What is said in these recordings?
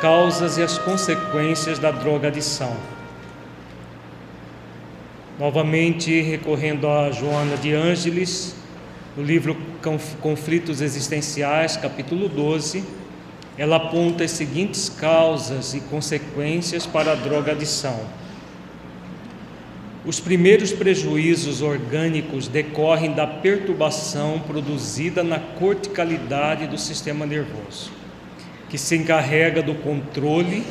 causas e as consequências da drogadição. Novamente recorrendo a Joana de Ângeles, no livro Conflitos Existenciais, capítulo 12, ela aponta as seguintes causas e consequências para a drogadição. Os primeiros prejuízos orgânicos decorrem da perturbação produzida na corticalidade do sistema nervoso, que se encarrega do controle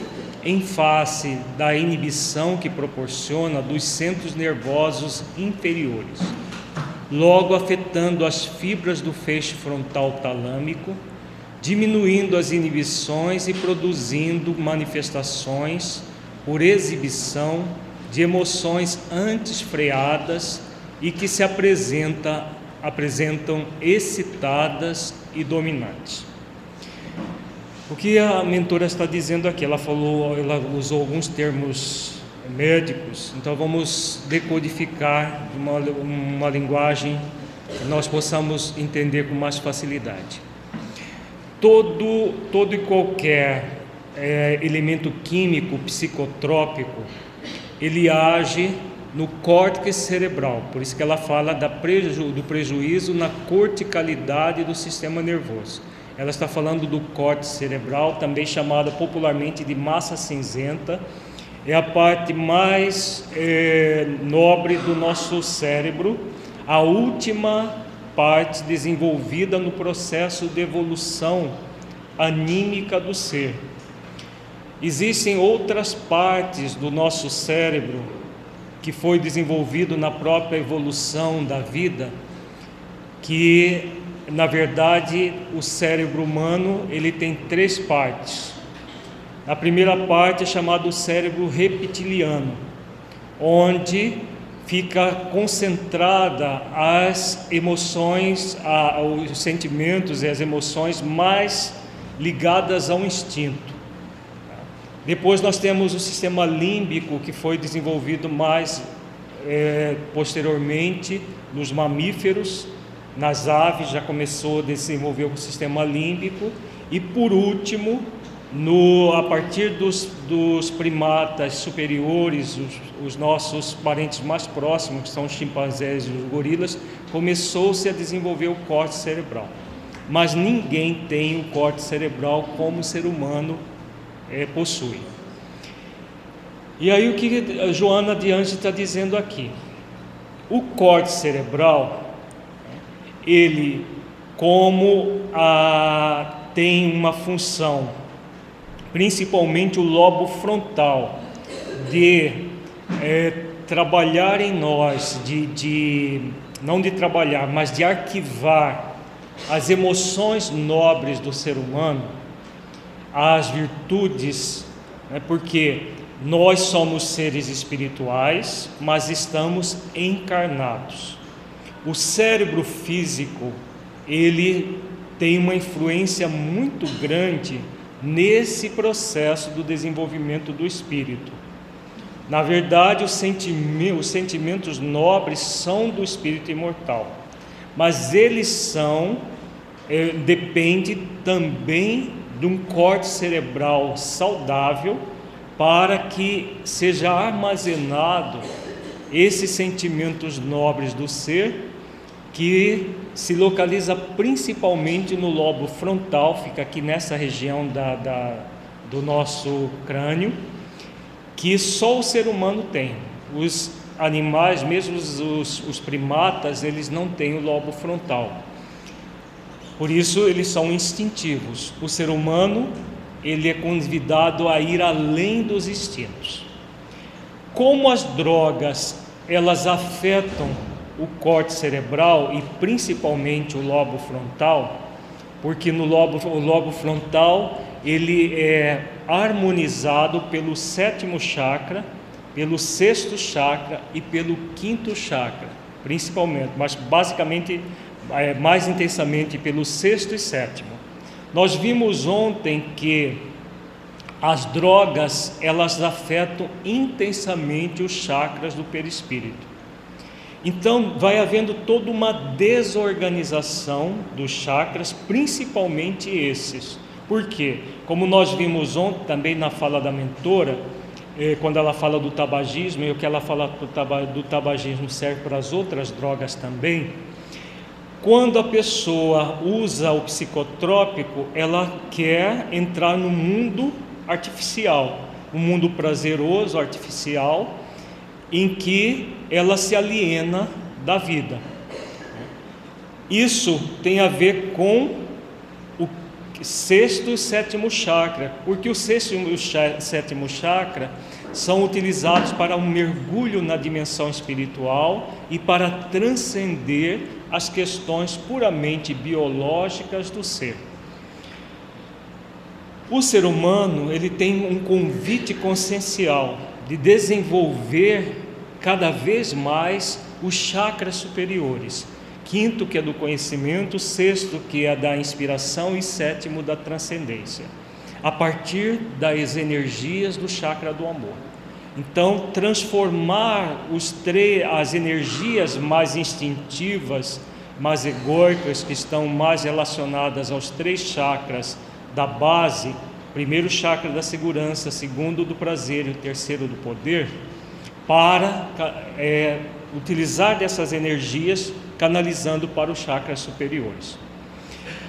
em face da inibição que proporciona dos centros nervosos inferiores, logo afetando as fibras do feixe frontal talâmico, diminuindo as inibições e produzindo manifestações por exibição de emoções antes freadas e que se apresenta, apresentam excitadas e dominantes. O que a mentora está dizendo aqui? Ela falou, ela usou alguns termos médicos, então vamos decodificar uma, uma linguagem que nós possamos entender com mais facilidade. Todo, todo e qualquer é, elemento químico psicotrópico ele age no córtex cerebral, por isso que ela fala preju, do prejuízo na corticalidade do sistema nervoso. Ela está falando do córtex cerebral, também chamada popularmente de massa cinzenta, é a parte mais é, nobre do nosso cérebro, a última parte desenvolvida no processo de evolução anímica do ser. Existem outras partes do nosso cérebro que foi desenvolvido na própria evolução da vida, que na verdade o cérebro humano ele tem três partes. A primeira parte é chamado cérebro reptiliano, onde fica concentrada as emoções, os sentimentos e as emoções mais ligadas ao instinto. Depois nós temos o sistema límbico que foi desenvolvido mais é, posteriormente nos mamíferos, nas aves já começou a desenvolver o sistema límbico e por último no, a partir dos, dos primatas superiores, os, os, nossos parentes mais próximos, que são os chimpanzés e os gorilas, começou-se a desenvolver o corte cerebral. Mas ninguém tem o corte cerebral como o ser humano é, possui. E aí o que a Joana de Anjos está dizendo aqui? O corte cerebral, ele como a, tem uma função, principalmente o lobo frontal, de é, trabalhar em nós, de, de não de trabalhar, mas de arquivar as emoções nobres do ser humano, as virtudes, né, porque nós somos seres espirituais, mas estamos encarnados. O cérebro físico, ele tem uma influência muito grande nesse processo do desenvolvimento do espírito. Na verdade, os sentimentos, os sentimentos nobres são do espírito imortal, mas eles são, é, depende também de um corte cerebral saudável para que seja armazenado esses sentimentos nobres do ser que se localiza principalmente no lobo frontal, fica aqui nessa região da, da, do nosso crânio, que só o ser humano tem. Os animais, mesmo os, os primatas, eles não têm o lobo frontal. Por isso eles são instintivos. O ser humano, ele é convidado a ir além dos instintos. Como as drogas, elas afetam o corte cerebral e principalmente o lobo frontal, porque no lobo, o lobo frontal ele é harmonizado pelo sétimo chakra, pelo sexto chakra e pelo quinto chakra, principalmente, mas basicamente é, mais intensamente pelo sexto e sétimo. Nós vimos ontem que as drogas elas afetam intensamente os chakras do perispírito. Então vai havendo toda uma desorganização dos chakras, principalmente esses, Por quê? Como nós vimos ontem também na fala da mentora, eh, quando ela fala do tabagismo, e o que ela fala do tabagismo serve para as outras drogas também. Quando a pessoa usa o psicotrópico, ela quer entrar no mundo artificial, um mundo prazeroso, artificial, em que ela se aliena da vida. Isso tem a ver com o sexto e sétimo chakra, porque o sexto e o sétimo chakra são utilizados para um mergulho na dimensão espiritual e para transcender as questões puramente biológicas do ser. O ser humano, ele tem um convite consciencial de desenvolver cada vez mais os chakras superiores. Quinto, que é do conhecimento, sexto, que é da inspiração e sétimo, da transcendência. A partir das energias do chakra do amor. Então, transformar os as energias mais instintivas, mais egóicas, que estão mais relacionadas aos três chakras da base, primeiro chakra da segurança, segundo do prazer e o terceiro do poder, para é, utilizar dessas energias canalizando para os chakras superiores.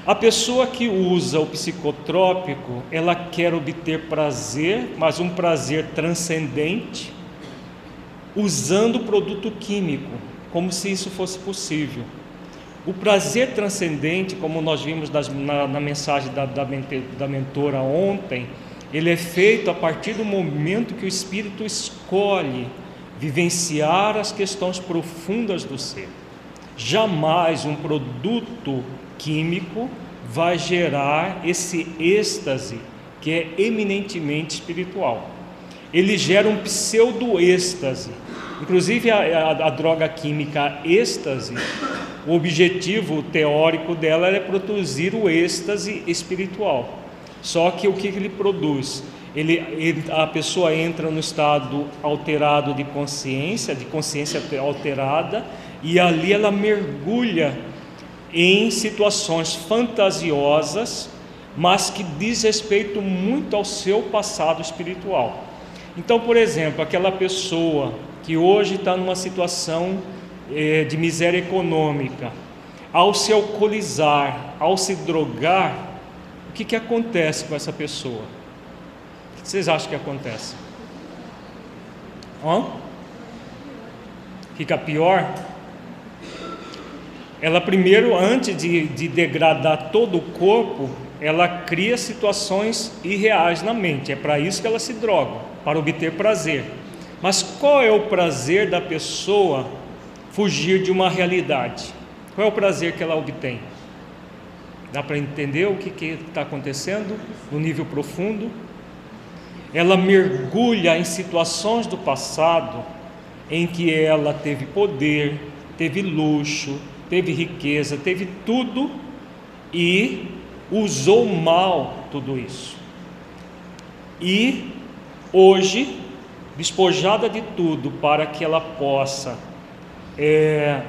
A pessoa que usa o psicotrópico, ela quer obter prazer, mas um prazer transcendente, usando produto químico, como se isso fosse possível. O prazer transcendente, como nós vimos na, na mensagem da, da, da mentora ontem, ele é feito a partir do momento que o espírito escolhe vivenciar as questões profundas do ser. Jamais um produto químico vai gerar esse êxtase que é eminentemente espiritual. Ele gera um pseudo-êxtase. Inclusive a, a, a, droga química êxtase, o objetivo teórico dela é produzir o êxtase espiritual. Só que o que ele produz? ele, a pessoa entra no estado alterado de consciência, de consciência alterada, e ali ela mergulha em situações fantasiosas, mas que diz respeito muito ao seu passado espiritual. Então, por exemplo, aquela pessoa que hoje está numa situação eh, de miséria econômica, ao se alcoolizar, ao se drogar, o que, que acontece com essa pessoa? O que vocês acham que acontece? Hã? Fica pior? Ela primeiro, antes de, de degradar todo o corpo, ela cria situações irreais na mente. É para isso que ela se droga, para obter prazer. Mas qual é o prazer da pessoa fugir de uma realidade? Qual é o prazer que ela obtém? Dá para entender o que está acontecendo no nível profundo? ela mergulha em situações do passado em que ela teve poder, teve luxo, teve riqueza, teve tudo e usou mal tudo isso. E hoje, despojada de tudo para que ela possa é,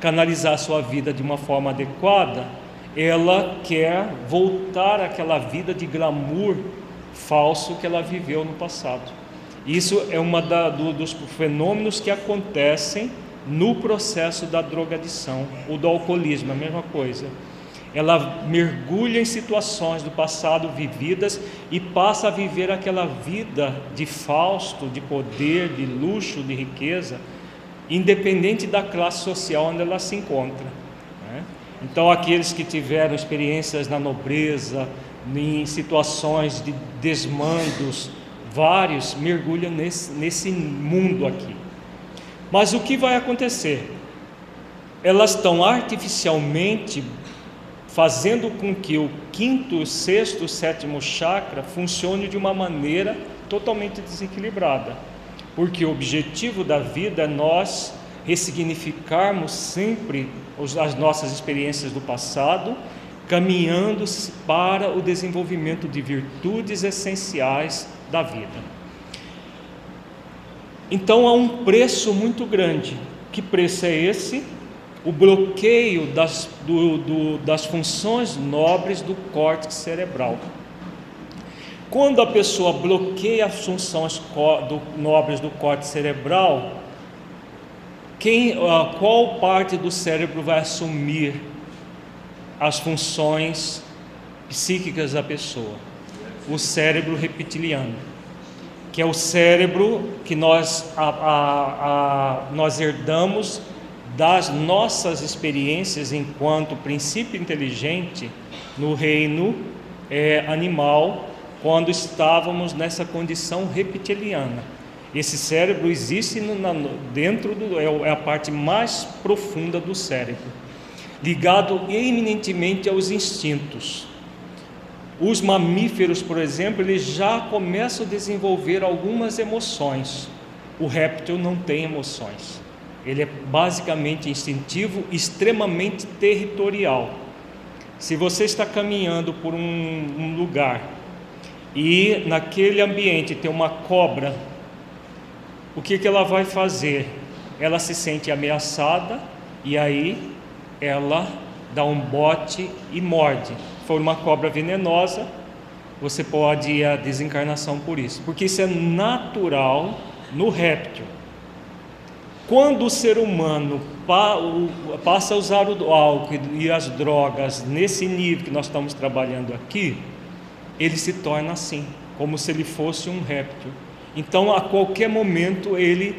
canalizar sua vida de uma forma adequada, ela quer voltar àquela vida de glamour falso que ela viveu no passado. Isso é uma do, dos fenômenos que acontecem no processo da drogadição ou do alcoolismo, a mesma coisa. Ela mergulha em situações do passado vividas e passa a viver aquela vida de fausto, de poder, de luxo, de riqueza, independente da classe social onde ela se encontra. Né? Então, aqueles que tiveram experiências na nobreza, em situações de desmandos vários, mergulham nesse, nesse mundo aqui. Mas o que vai acontecer? Elas estão artificialmente fazendo com que o quinto, sexto, sétimo chakra funcione de uma maneira totalmente desequilibrada. Porque o objetivo da vida é nós ressignificarmos sempre as nossas experiências do passado caminhando para o desenvolvimento de virtudes essenciais da vida. Então há um preço muito grande. Que preço é esse? o bloqueio das, do, do, das funções nobres do córtex cerebral. Quando a pessoa bloqueia as funções nobres do córtex cerebral, quem, uh, qual parte do cérebro vai assumir as funções psíquicas da pessoa? O cérebro reptiliano, que é o cérebro que nós, a, a, a, nós herdamos das nossas experiências enquanto princípio inteligente no reino é, animal, quando estávamos nessa condição reptiliana. Esse cérebro existe dentro do é, é a parte mais profunda do cérebro, ligado eminentemente aos instintos. Os mamíferos, por exemplo, eles já começam a desenvolver algumas emoções. O réptil não tem emoções. Ele é basicamente instintivo, extremamente territorial. Se você está caminhando por um, um lugar e naquele ambiente tem uma cobra o que, que ela vai fazer? Ela se sente ameaçada e aí ela dá um bote e morde. For uma cobra venenosa, você pode ir à desencarnação por isso, porque isso é natural no réptil. Quando o ser humano passa a usar o álcool e as drogas nesse nível que nós estamos trabalhando aqui, ele se torna assim, como se ele fosse um réptil. Então, a qualquer momento, ele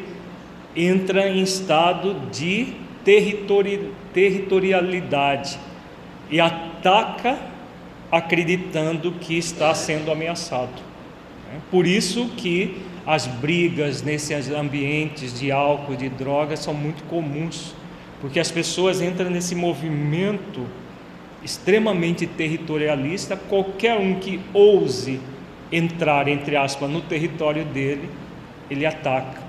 entra em estado de territori territorialidade e ataca acreditando que está sendo ameaçado. Né? Por isso que as brigas nesses ambientes de álcool, de drogas, são muito comuns, porque as pessoas entram nesse movimento extremamente territorialista, qualquer um que ouse entrar, entre aspas, no território dele, ele ataca.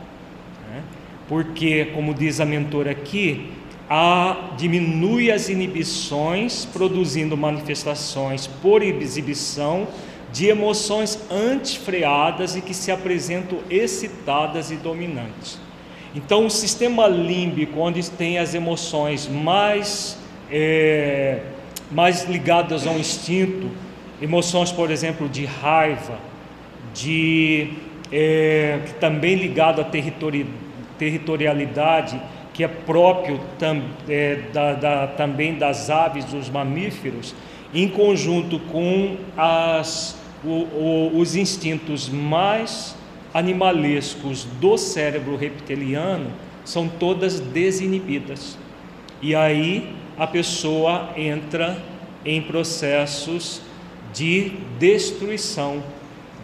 Né? Porque, como diz a mentora aqui, a, diminui as inibições, produzindo manifestações por exibição de emoções antifreadas e que se apresentam excitadas e dominantes. Então, o sistema límbico, onde tem as emoções mais, é, mais ligadas ao instinto, Emoções, por exemplo, de raiva, de é, também ligado à territori, territorialidade, que é próprio tam, é, da, da, também das aves, dos mamíferos, em conjunto com as, o, o, os instintos mais animalescos do cérebro reptiliano, são todas desinibidas. E aí a pessoa entra em processos de destruição.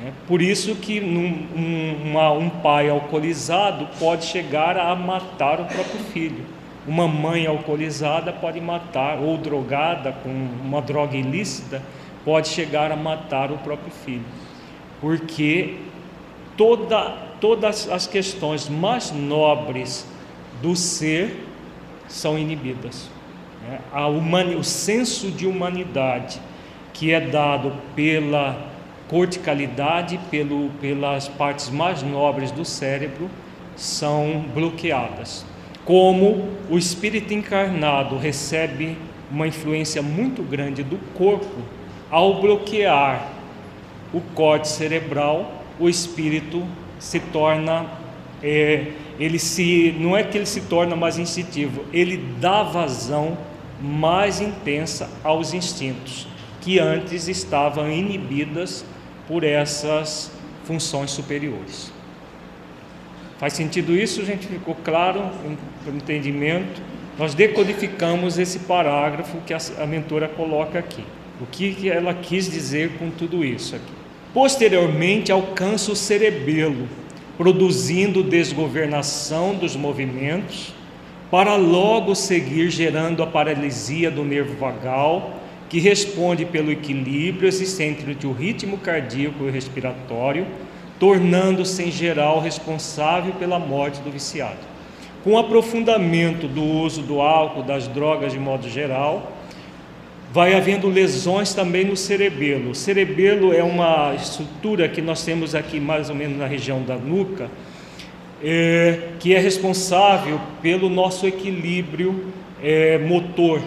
Né? Por isso que num, um, uma, um pai alcoolizado pode chegar a matar o próprio filho. Uma mãe alcoolizada pode matar, ou drogada com uma droga ilícita, pode chegar a matar o próprio filho. Porque toda, todas as questões mais nobres do ser são inibidas. Né? Humani, o senso de humanidade que é dado pela corticalidade, pelo, pelas partes mais nobres do cérebro, são bloqueadas. Como o espírito encarnado recebe uma influência muito grande do corpo, ao bloquear o corte cerebral, o espírito se torna, é, ele se, não é que ele se torna mais instintivo, ele dá vazão mais intensa aos instintos que antes estavam inibidas por essas funções superiores. Faz sentido isso, gente? Ficou claro o entendimento? Nós decodificamos esse parágrafo que a mentora coloca aqui. O que ela quis dizer com tudo isso aqui? Posteriormente, alcança o cerebelo, produzindo desgovernação dos movimentos, para logo seguir gerando a paralisia do nervo vagal que responde pelo equilíbrio existente entre o ritmo cardíaco e respiratório, tornando-se em geral responsável pela morte do viciado. Com o aprofundamento do uso do álcool, das drogas de modo geral, vai havendo lesões também no cerebelo. O cerebelo é uma estrutura que nós temos aqui mais ou menos na região da nuca, é, que é responsável pelo nosso equilíbrio é, motor.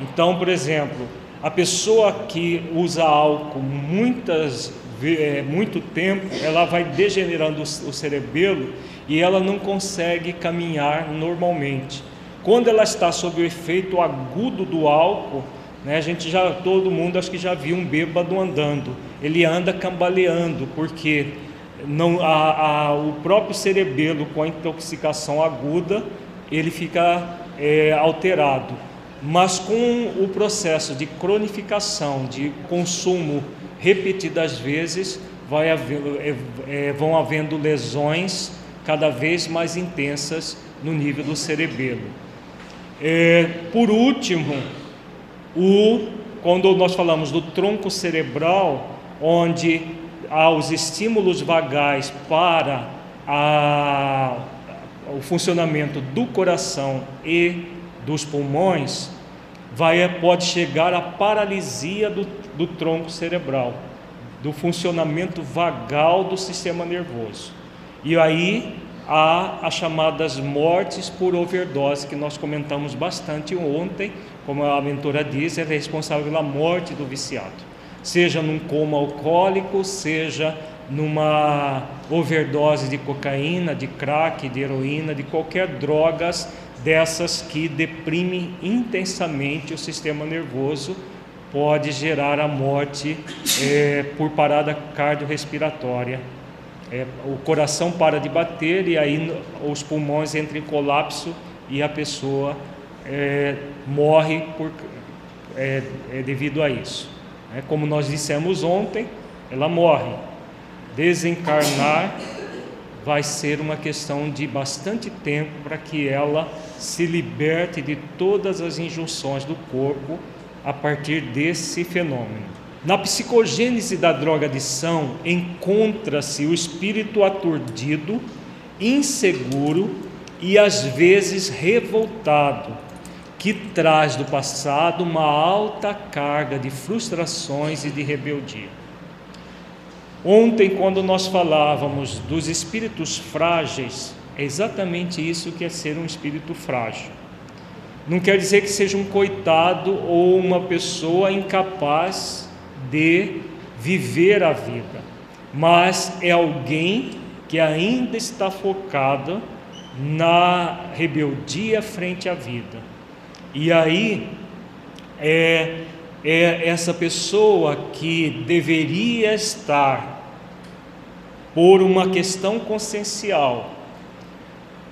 Então, por exemplo, a pessoa que usa álcool muitas, é, muito tempo, ela vai degenerando o cerebelo e ela não consegue caminhar normalmente. Quando ela está sob o efeito agudo do álcool, né, a gente já, todo mundo acho que já viu um bêbado andando. Ele anda cambaleando, porque não, a, a, o próprio cerebelo com a intoxicação aguda, ele fica é, alterado. Mas com o processo de cronificação, de consumo repetidas vezes, vai haver, é, é, vão havendo lesões cada vez mais intensas no nível do cerebelo. É, por último, o, quando nós falamos do tronco cerebral, onde há os estímulos vagais para a, o funcionamento do coração e dos pulmões, vai, pode chegar à paralisia do, do tronco cerebral, do funcionamento vagal do sistema nervoso. E aí há as chamadas mortes por overdose, que nós comentamos bastante ontem, como a aventura diz, é responsável pela morte do viciado, seja num coma alcoólico, seja numa overdose de cocaína, de crack, de heroína, de qualquer drogas dessas que deprimem intensamente o sistema nervoso, pode gerar a morte é, por parada cardiorrespiratória é, o coração para de bater e aí os pulmões entram em colapso e a pessoa é, morre por, é devido a isso. É, como nós dissemos ontem, ela morre. Desencarnar vai ser uma questão de bastante tempo para que ela se liberte de todas as injunções do corpo a partir desse fenômeno. Na psicogênese da drogadição encontra-se o espírito aturdido, inseguro e às vezes revoltado, que traz do passado uma alta carga de frustrações e de rebeldia. Ontem, quando nós falávamos dos espíritos frágeis, é exatamente isso que é ser um espírito frágil. Não quer dizer que seja um coitado ou uma pessoa incapaz de viver a vida, mas é alguém que ainda está focado na rebeldia frente à vida. E aí é, é essa pessoa que deveria estar por uma questão consciencial,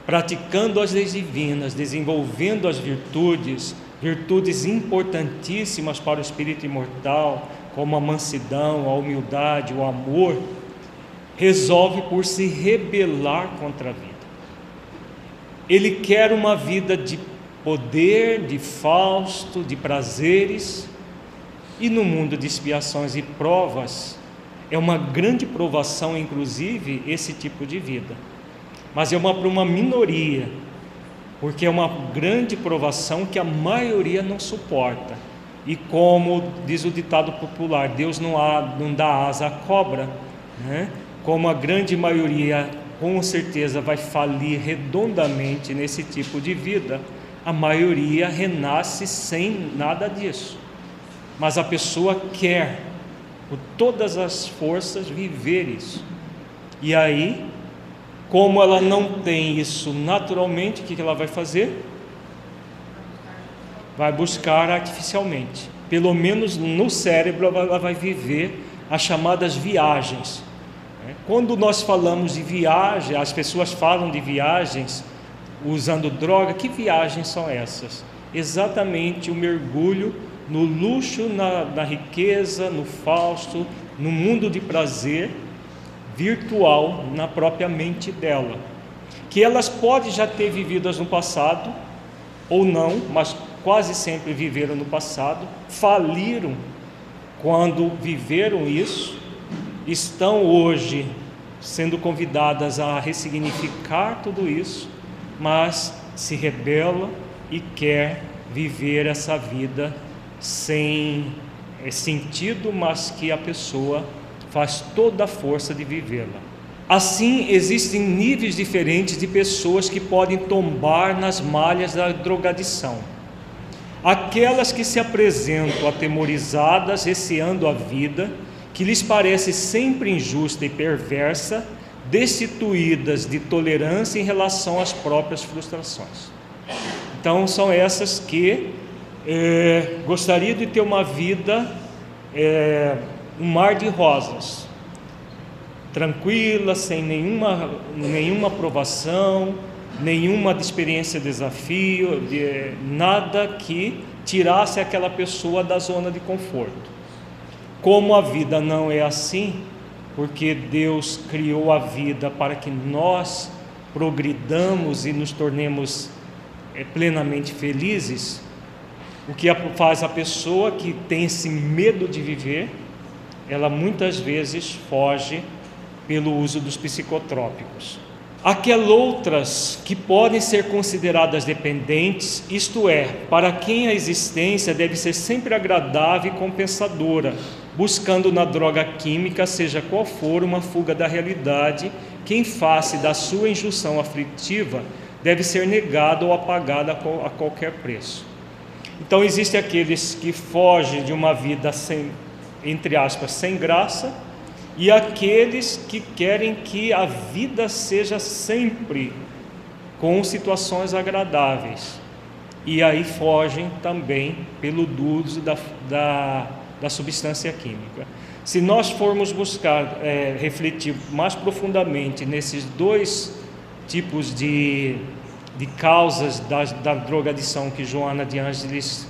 praticando as leis divinas, desenvolvendo as virtudes, virtudes importantíssimas para o espírito imortal, como a mansidão, a humildade, o amor, resolve por se rebelar contra a vida. Ele quer uma vida de poder, de fausto, de prazeres, e no mundo de expiações e provas, é uma grande provação, inclusive, esse tipo de vida. Mas é uma para uma minoria, porque é uma grande provação que a maioria não suporta. E como diz o ditado popular, Deus não, há, não dá asa à cobra, né? como a grande maioria com certeza vai falir redondamente nesse tipo de vida, a maioria renasce sem nada disso. Mas a pessoa quer, por todas as forças, viver isso. E aí, como ela não tem isso naturalmente, o que ela vai fazer? vai buscar artificialmente. Pelo menos no cérebro ela vai viver as chamadas viagens. Né? Quando nós falamos de viagem, as pessoas falam de viagens usando droga, que viagens são essas? Exatamente o mergulho no luxo, na, na riqueza, no falso, no mundo de prazer virtual na própria mente dela. Que elas podem já ter vividas no passado ou não, mas quase sempre viveram no passado, faliram quando viveram isso, estão hoje sendo convidadas a ressignificar tudo isso, mas se rebela e quer viver essa vida sem é, sentido, mas que a pessoa faz toda a força de vivê-la. Assim, existem níveis diferentes de pessoas que podem tombar nas malhas da drogadição. aquelas que se apresentam atemorizadas, receando a vida, que lhes parece sempre injusta e perversa, destituídas de tolerância em relação às próprias frustrações. Então, são essas que é, gostaria de ter uma vida, é, um mar de rosas, tranquila, sem nenhuma, nenhuma aprovação, nenhuma experiência de desafio, de, nada que tirasse aquela pessoa da zona de conforto. Como a vida não é assim, porque Deus criou a vida para que nós progridamos e nos tornemos é, plenamente felizes, o que faz a pessoa que tem esse medo de viver, ela muitas vezes foge pelo uso dos psicotrópicos. Aquelas outras que podem ser consideradas dependentes, isto é, para quem a existência deve ser sempre agradável e compensadora, buscando na droga química, seja qual for, uma fuga da realidade, que em face da sua injunção aflitiva deve ser negada ou apagada a qualquer preço. Então existem aqueles que fogem de uma vida sem, entre aspas, sem graça, e aqueles que querem que a vida seja sempre com situações agradáveis. E aí fogem também pelo uso da, da, da substância química. Se nós formos buscar é, refletir mais profundamente nesses dois tipos de, de causas da, da drogadição que Joana de Ângeles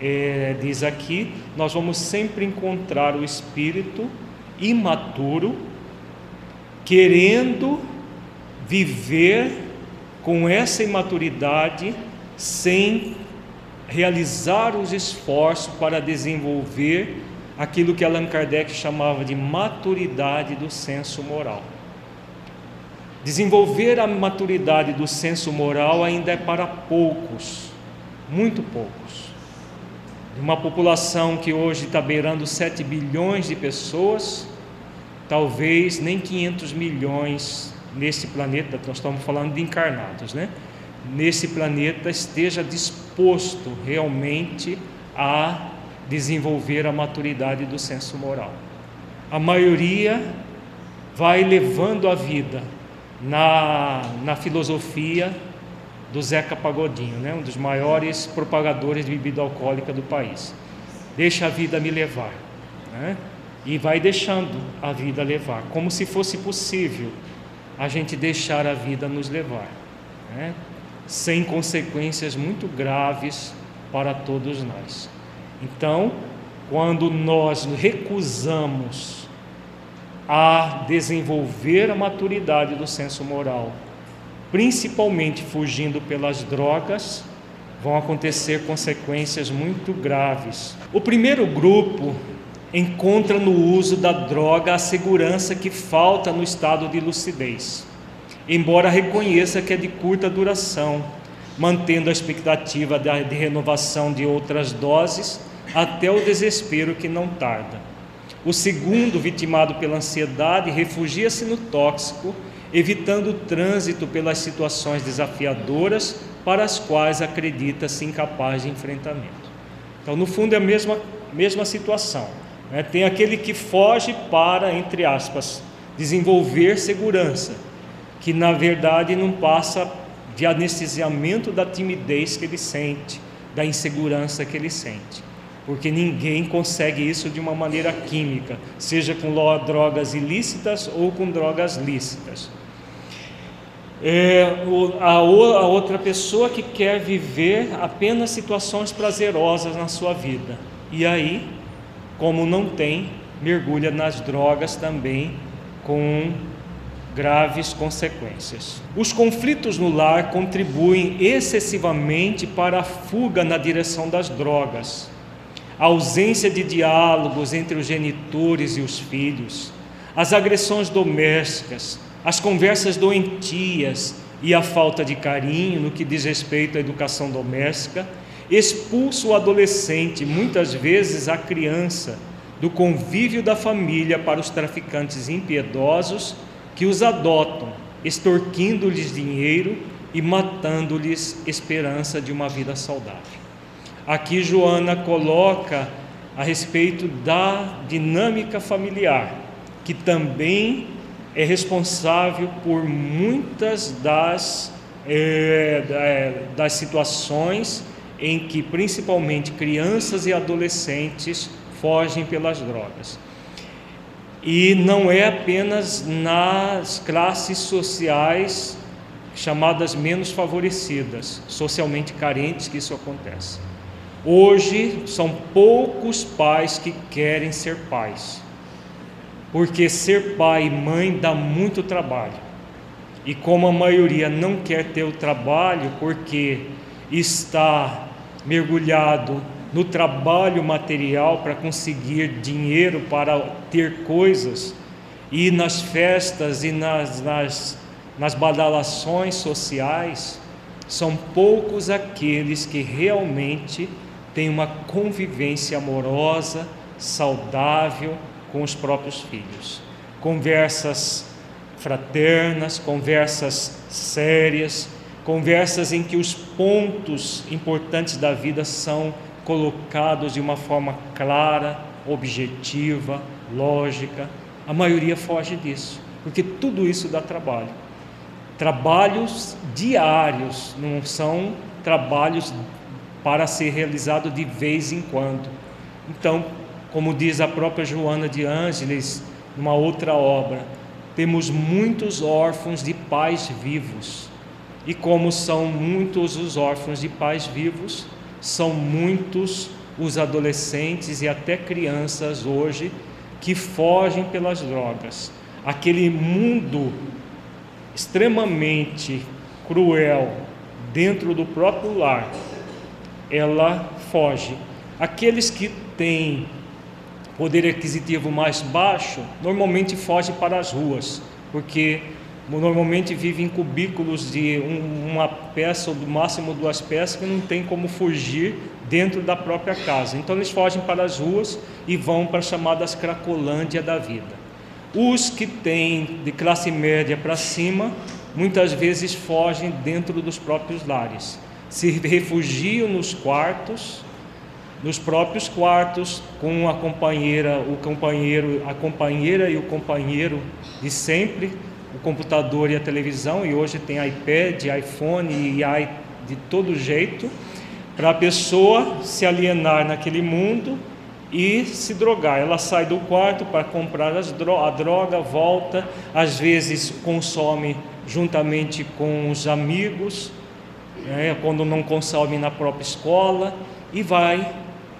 é, diz aqui, nós vamos sempre encontrar o espírito imaturo, querendo viver com essa imaturidade sem realizar os esforços para desenvolver aquilo que Allan Kardec chamava de maturidade do senso moral. Desenvolver a maturidade do senso moral ainda é para poucos, muito poucos. Uma população que hoje está beirando 7 bilhões de pessoas, talvez nem 500 milhões nesse planeta, nós estamos falando de encarnados, né? Nesse planeta esteja disposto realmente a desenvolver a maturidade do senso moral. A maioria vai levando a vida na, na filosofia do Zeca Pagodinho, né? um dos maiores propagadores de bebida alcoólica do país. Deixa a vida me levar. Né? E vai deixando a vida levar, como se fosse possível a gente deixar a vida nos levar, né? Sem consequências muito graves para todos nós. Então, quando nós recusamos a desenvolver a maturidade do senso moral, principalmente fugindo pelas drogas, vão acontecer consequências muito graves. O primeiro grupo encontra no uso da droga a segurança que falta no estado de lucidez, embora reconheça que é de curta duração, mantendo a expectativa de renovação de outras doses até o desespero que não tarda. O segundo, vitimado pela ansiedade, refugia-se no tóxico evitando o trânsito pelas situações desafiadoras para as quais acredita-se incapaz de enfrentamento. Então, no fundo, é a mesma, mesma situação. Né? Tem aquele que foge para, entre aspas, desenvolver segurança, que na verdade não passa de anestesiamento da timidez que ele sente, da insegurança que ele sente. Porque ninguém consegue isso de uma maneira química, seja com drogas ilícitas ou com drogas lícitas é, a, a outra pessoa que quer viver apenas situações prazerosas na sua vida. E aí, como não tem, mergulha nas drogas também com graves consequências. Os conflitos no lar contribuem excessivamente para a fuga na direção das drogas. A ausência de diálogos entre os genitores e os filhos, as agressões domésticas, as conversas doentias e a falta de carinho no que diz respeito à educação doméstica expulsa o adolescente, muitas vezes a criança, do convívio da família para os traficantes impiedosos que os adotam, extorquindo-lhes dinheiro e matando-lhes esperança de uma vida saudável. Aqui Joana coloca a respeito da dinâmica familiar, que também é responsável por muitas das, é, das situações em que principalmente crianças e adolescentes fogem pelas drogas. E não é apenas nas classes sociais chamadas menos favorecidas, socialmente carentes, que isso acontece. Hoje são poucos pais que querem ser pais, porque ser pai e mãe dá muito trabalho. E como a maioria não quer ter o trabalho porque está mergulhado no trabalho material para conseguir dinheiro para ter coisas, e nas festas e nas, nas, nas badalações sociais, são poucos aqueles que realmente têm uma convivência amorosa, saudável com os próprios filhos. Conversas fraternas, conversas sérias, conversas em que os pontos importantes da vida são colocados de uma forma clara, objetiva, lógica. A maioria foge disso, porque tudo isso dá trabalho. Trabalhos diários, não são trabalhos para ser realizado de vez em quando. Então, como diz a própria Joana de Ângeles, numa outra obra, temos muitos órfãos de pais vivos e como são muitos os órfãos de pais vivos, são muitos os adolescentes e até crianças hoje que fogem pelas drogas. Aquele mundo extremamente cruel dentro do próprio lar, ela foge. Aqueles que têm poder aquisitivo mais baixo, normalmente fogem para as ruas, porque normalmente vive em cubículos de um, uma peça ou do máximo duas peças que não tem como fugir dentro da própria casa. Então eles fogem para as ruas e vão para as chamadas cracolândia da vida. Os que têm de classe média para cima, muitas vezes fogem dentro dos próprios lares, se refugiam nos quartos, nos próprios quartos, com a companheira, o companheiro, a companheira e o companheiro de sempre, o computador e a televisão, e hoje tem iPad, iPhone e i de todo jeito, para a pessoa se alienar naquele mundo e se drogar. Ela sai do quarto para comprar a droga, volta, às vezes consome juntamente com os amigos, né, quando não consome na própria escola, e vai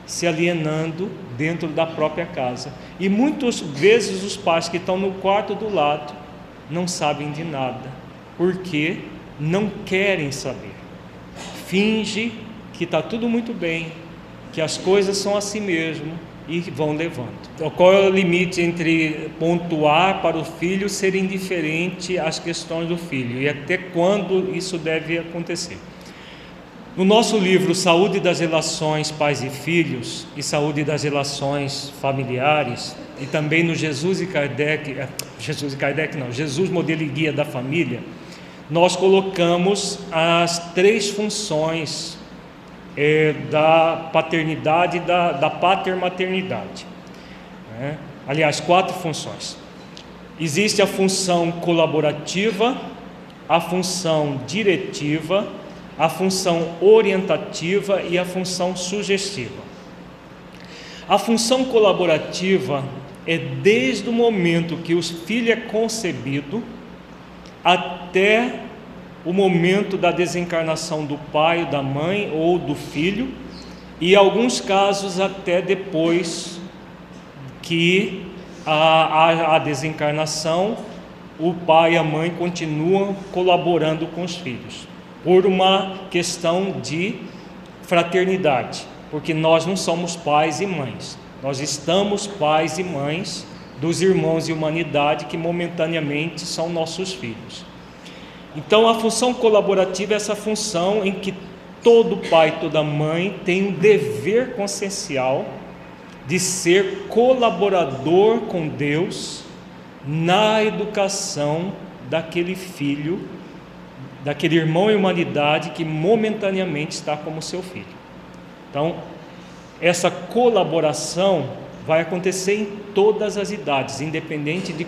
se alienando dentro da própria casa. E muitas vezes os pais que estão no quarto do lado não sabem de nada, porque não querem saber. Finge que está tudo muito bem, que as coisas são assim mesmo e vão levando. Então, qual é o limite entre pontuar para o filho ser indiferente às questões do filho e até quando isso deve acontecer? No nosso livro Saúde das Relações Pais e Filhos e Saúde das Relações Familiares, e também no Jesus e Kardec, eh, Jesus e Kardec não, Jesus Modelo e Guia da Família, nós colocamos as três funções é, da paternidade da, da patermaternidade. Né? Aliás, quatro funções. Existe a função colaborativa, a função diretiva, a função orientativa e a função sugestiva. A função colaborativa é desde o momento que o filho é concebido até o momento da desencarnação do pai, da mãe ou do filho, e alguns casos até depois que a, a, a desencarnação, o pai e a mãe continuam colaborando com os filhos, por uma questão de fraternidade, porque nós não somos pais e mães, nós estamos pais e mães dos irmãos de humanidade que momentaneamente são nossos filhos. Então, a função colaborativa é essa função em que todo pai, toda mãe tem um dever consciencial de ser colaborador com Deus na educação daquele filho, daquele irmão em humanidade que momentaneamente está como seu filho. Então, essa colaboração vai acontecer em todas as idades, independente de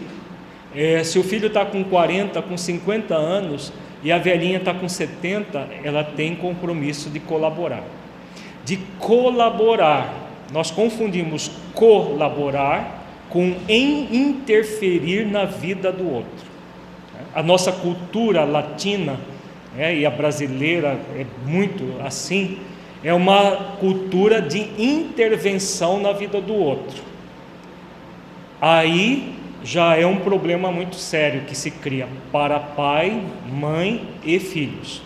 é, se o filho está com 40, com 50 anos e a velhinha está com 70, ela tem compromisso de colaborar. De colaborar, nós confundimos colaborar com interferir na vida do outro. A nossa cultura latina é, e a brasileira é muito assim, é uma cultura de intervenção na vida do outro. Aí já é um problema muito sério que se cria para pai, mãe e filhos.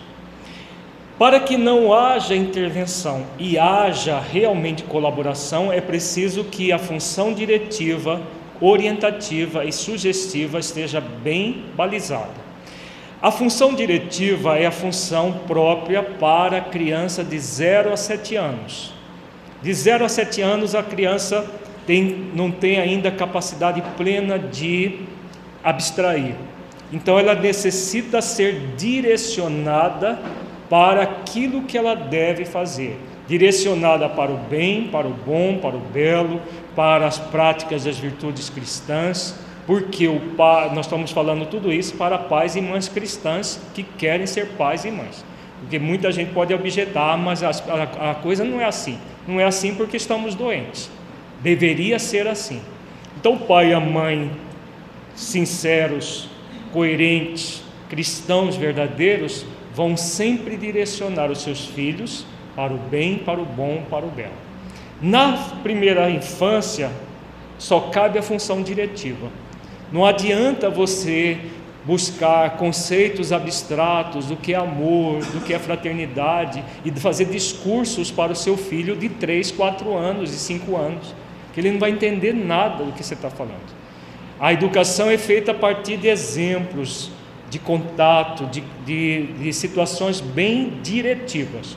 Para que não haja intervenção e haja realmente colaboração, é preciso que a função diretiva, orientativa e sugestiva esteja bem balizada. A função diretiva é a função própria para a criança de 0 a 7 anos. De 0 a 7 anos, a criança tem, não tem ainda capacidade plena de abstrair. Então, ela necessita ser direcionada para aquilo que ela deve fazer direcionada para o bem, para o bom, para o belo, para as práticas das virtudes cristãs porque o pai, nós estamos falando tudo isso para pais e mães cristãs que querem ser pais e mães. Porque muita gente pode objetar, mas a, a, a coisa não é assim. Não é assim porque estamos doentes. Deveria ser assim. Então, o pai e a mãe sinceros, coerentes, cristãos verdadeiros, vão sempre direcionar os seus filhos para o bem, para o bom, para o belo. Na primeira infância, só cabe a função diretiva. Não adianta você buscar conceitos abstratos do que é amor, do que é fraternidade e fazer discursos para o seu filho de 3, 4 anos e 5 anos, que ele não vai entender nada do que você está falando. A educação é feita a partir de exemplos, de contato, de, de, de situações bem diretivas.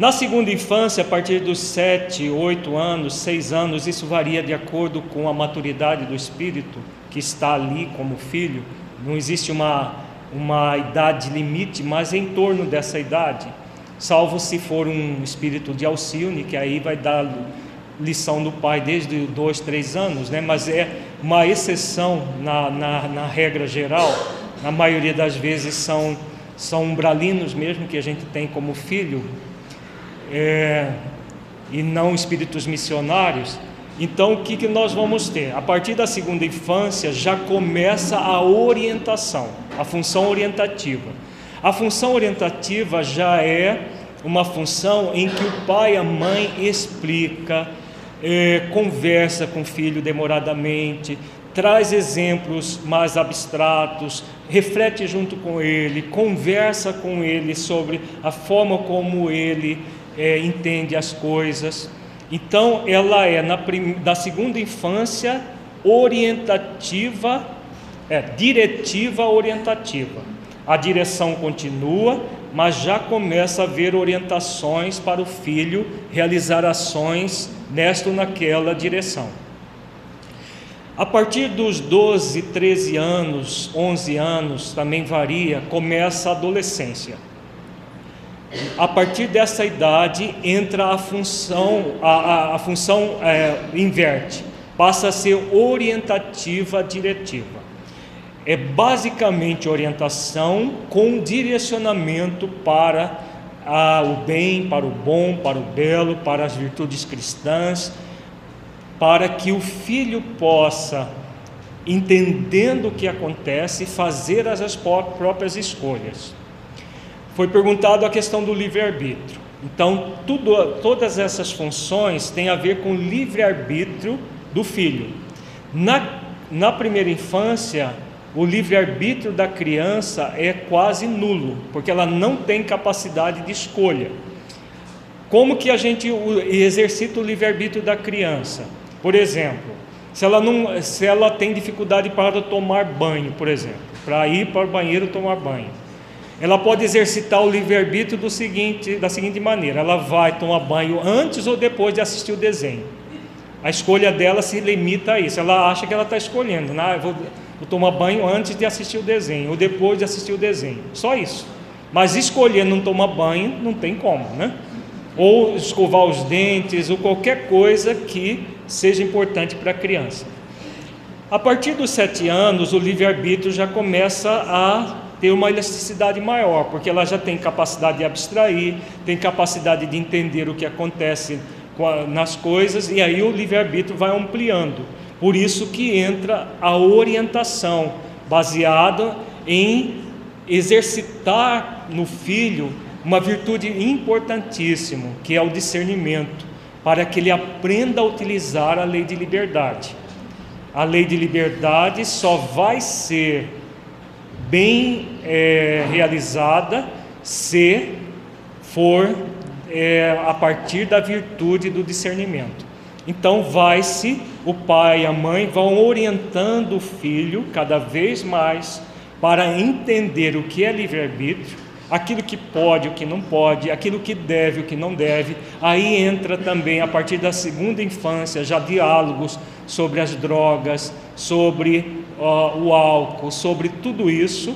Na segunda infância, a partir dos 7, 8 anos, 6 anos, isso varia de acordo com a maturidade do espírito que está ali como filho. Não existe uma, uma idade limite, mas em torno dessa idade, salvo se for um espírito de Alcione, que aí vai dar lição do pai desde dois, três anos, né? mas é uma exceção na, na, na regra geral. Na maioria das vezes são, são umbralinos mesmo que a gente tem como filho, é, e não espíritos missionários. Então, o que, que nós vamos ter? A partir da segunda infância já começa a orientação, a função orientativa. A função orientativa já é uma função em que o pai e a mãe explica, é, conversa com o filho demoradamente, traz exemplos mais abstratos, reflete junto com ele, conversa com ele sobre a forma como ele é, entende as coisas. Então, ela é na prim... da segunda infância orientativa, é diretiva orientativa. A direção continua, mas já começa a haver orientações para o filho realizar ações nesta ou naquela direção. A partir dos 12, 13 anos, 11 anos, também varia, começa a adolescência a partir dessa idade entra a função, a, a, a função é, inverte, passa a ser orientativa diretiva. É basicamente orientação com direcionamento para a, o bem, para o bom, para o belo, para as virtudes cristãs, para que o filho possa, entendendo o que acontece, fazer as próprias escolhas foi perguntado a questão do livre-arbítrio. Então, tudo, todas essas funções têm a ver com o livre-arbítrio do filho. Na, na primeira infância, o livre-arbítrio da criança é quase nulo, porque ela não tem capacidade de escolha. Como que a gente exercita o livre-arbítrio da criança? Por exemplo, se ela, não, se ela tem dificuldade para tomar banho, por exemplo, para ir para o banheiro tomar banho ela pode exercitar o livre-arbítrio da seguinte maneira: ela vai tomar banho antes ou depois de assistir o desenho. A escolha dela se limita a isso. Ela acha que ela está escolhendo, né? vou, vou tomar banho antes de assistir o desenho ou depois de assistir o desenho. Só isso. Mas escolher não tomar banho não tem como, né? ou escovar os dentes, ou qualquer coisa que seja importante para a criança. A partir dos sete anos, o livre-arbítrio já começa a ter uma elasticidade maior, porque ela já tem capacidade de abstrair, tem capacidade de entender o que acontece nas coisas, e aí o livre-arbítrio vai ampliando. Por isso que entra a orientação, baseada em exercitar no filho uma virtude importantíssima, que é o discernimento, para que ele aprenda a utilizar a lei de liberdade. A lei de liberdade só vai ser bem é, realizada se for é, a partir da virtude do discernimento. Então, vai-se, o pai e a mãe vão orientando o filho cada vez mais para entender o que é livre-arbítrio aquilo que pode, o que não pode, aquilo que deve, o que não deve. Aí entra também, a partir da segunda infância, já diálogos sobre as drogas, sobre uh, o álcool, sobre tudo isso.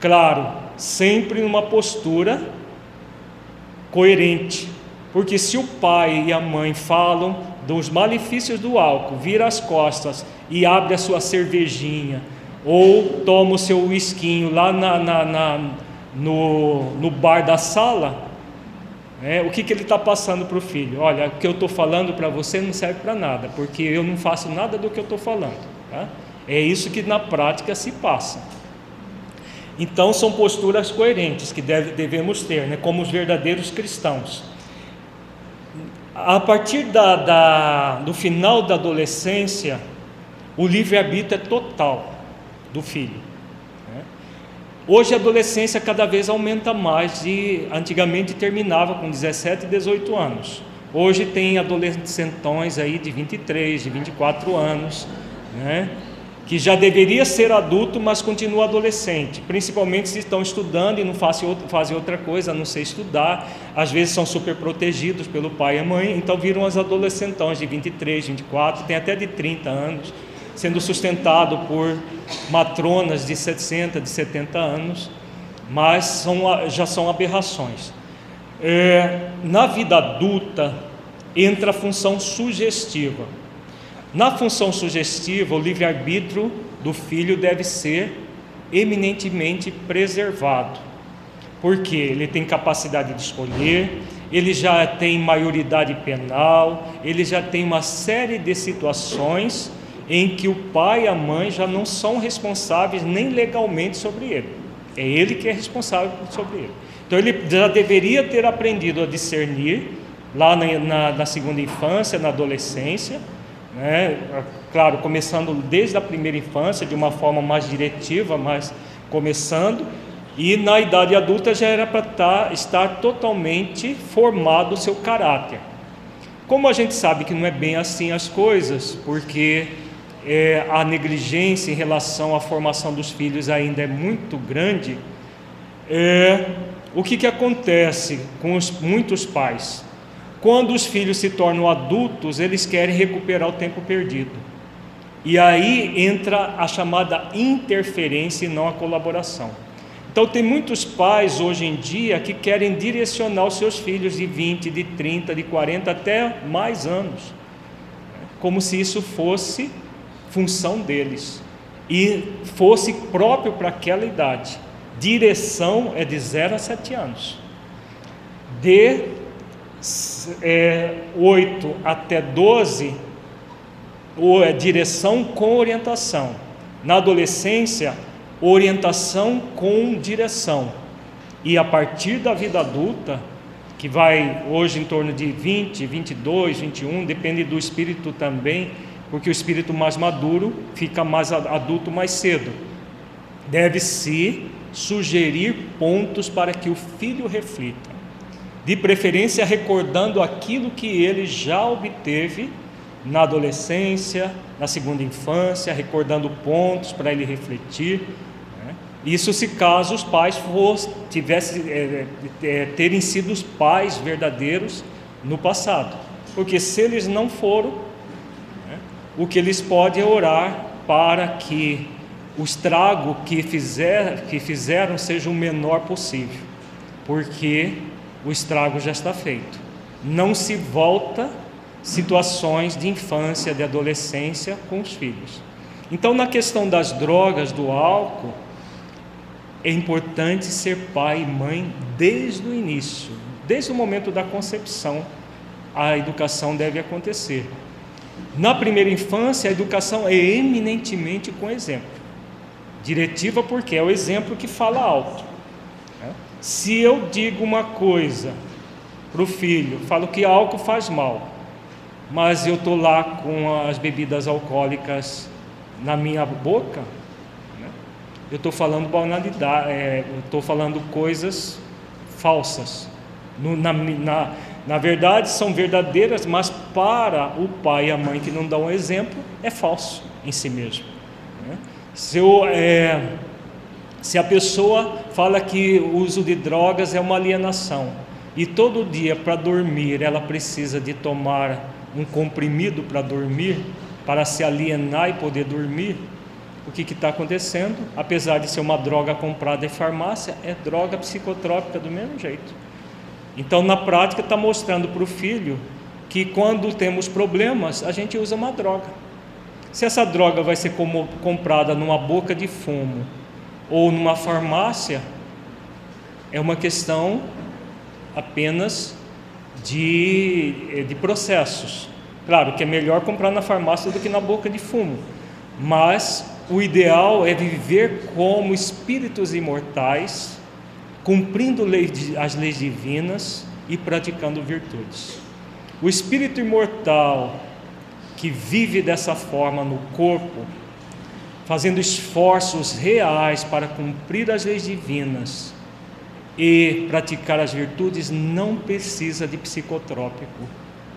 Claro, sempre numa postura coerente, porque se o pai e a mãe falam dos malefícios do álcool, vira as costas e abre a sua cervejinha, ou toma o seu whiskinho lá na, na, na no, no bar da sala, é, o que, que ele está passando para o filho? Olha, o que eu estou falando para você não serve para nada, porque eu não faço nada do que eu estou falando. Tá? É isso que na prática se passa. Então são posturas coerentes que deve, devemos ter, né, como os verdadeiros cristãos. A partir da, da, do final da adolescência, o livre-arbítrio é total do filho. Hoje a adolescência cada vez aumenta mais e antigamente terminava com 17 e 18 anos. Hoje tem adolescentões aí de 23, de 24 anos, né? Que já deveria ser adulto, mas continua adolescente, principalmente se estão estudando e não fazem outra, coisa a não ser estudar, às vezes são super protegidos pelo pai e a mãe, então viram as adolescentões de 23, 24, tem até de 30 anos, sendo sustentado por matronas de 60, de 70 anos, mas são, já são aberrações. É, na vida adulta entra a função sugestiva. Na função sugestiva, o livre-arbítrio do filho deve ser eminentemente preservado, porque ele tem capacidade de escolher, ele já tem maioridade penal, ele já tem uma série de situações em que o pai e a mãe já não são responsáveis nem legalmente sobre ele. É ele que é responsável sobre ele. Então ele já deveria ter aprendido a discernir lá na, na, na segunda infância, na adolescência, né? claro, começando desde a primeira infância, de uma forma mais diretiva, mas começando, e na idade adulta já era para tá, estar totalmente formado o seu caráter. Como a gente sabe que não é bem assim as coisas, porque é, a negligência em relação à formação dos filhos ainda é muito grande, é, o que, que acontece com os, muitos pais? Quando os filhos se tornam adultos, eles querem recuperar o tempo perdido. E aí entra a chamada interferência e não a colaboração. Então, tem muitos pais hoje em dia que querem direcionar os seus filhos de 20, de 30, de 40 até mais anos, como se isso fosse função deles e fosse próprio para aquela idade. Direção é de 0 a 7 anos. De é, 8 até 12, ou é direção com orientação. Na adolescência, orientação com direção. E a partir da vida adulta, que vai hoje em torno de 20, 22, 21, depende do espírito também, porque o espírito mais maduro fica mais adulto mais cedo. Deve-se sugerir pontos para que o filho reflita, de preferência recordando aquilo que ele já obteve na adolescência, na segunda infância, recordando pontos para ele refletir. Né? Isso se caso os pais fosse, tivesse, é, é, terem sido os pais verdadeiros no passado, porque se eles não foram, o que eles podem é orar para que o estrago que, fizer, que fizeram seja o menor possível, porque o estrago já está feito. não se volta situações de infância, de adolescência com os filhos. Então, na questão das drogas, do álcool, é importante ser pai e mãe desde o início, desde o momento da concepção, a educação deve acontecer. Na primeira infância, a educação é eminentemente com exemplo. Diretiva porque é o exemplo que fala alto. Se eu digo uma coisa para o filho, falo que álcool faz mal, mas eu estou lá com as bebidas alcoólicas na minha boca, né? eu estou falando banalidade, é, estou falando coisas falsas. No, na, na, na verdade, são verdadeiras, mas para o pai e a mãe que não dão exemplo, é falso em si mesmo. Né? Se, eu, é, se a pessoa fala que o uso de drogas é uma alienação, e todo dia para dormir ela precisa de tomar um comprimido para dormir, para se alienar e poder dormir, o que está acontecendo? Apesar de ser uma droga comprada em farmácia, é droga psicotrópica do mesmo jeito. Então, na prática, está mostrando para o filho que quando temos problemas, a gente usa uma droga. Se essa droga vai ser comprada numa boca de fumo ou numa farmácia, é uma questão apenas de, eh, de processos. Claro que é melhor comprar na farmácia do que na boca de fumo, mas o ideal é viver como espíritos imortais cumprindo as leis divinas e praticando virtudes. O espírito imortal que vive dessa forma no corpo, fazendo esforços reais para cumprir as leis divinas e praticar as virtudes, não precisa de psicotrópico,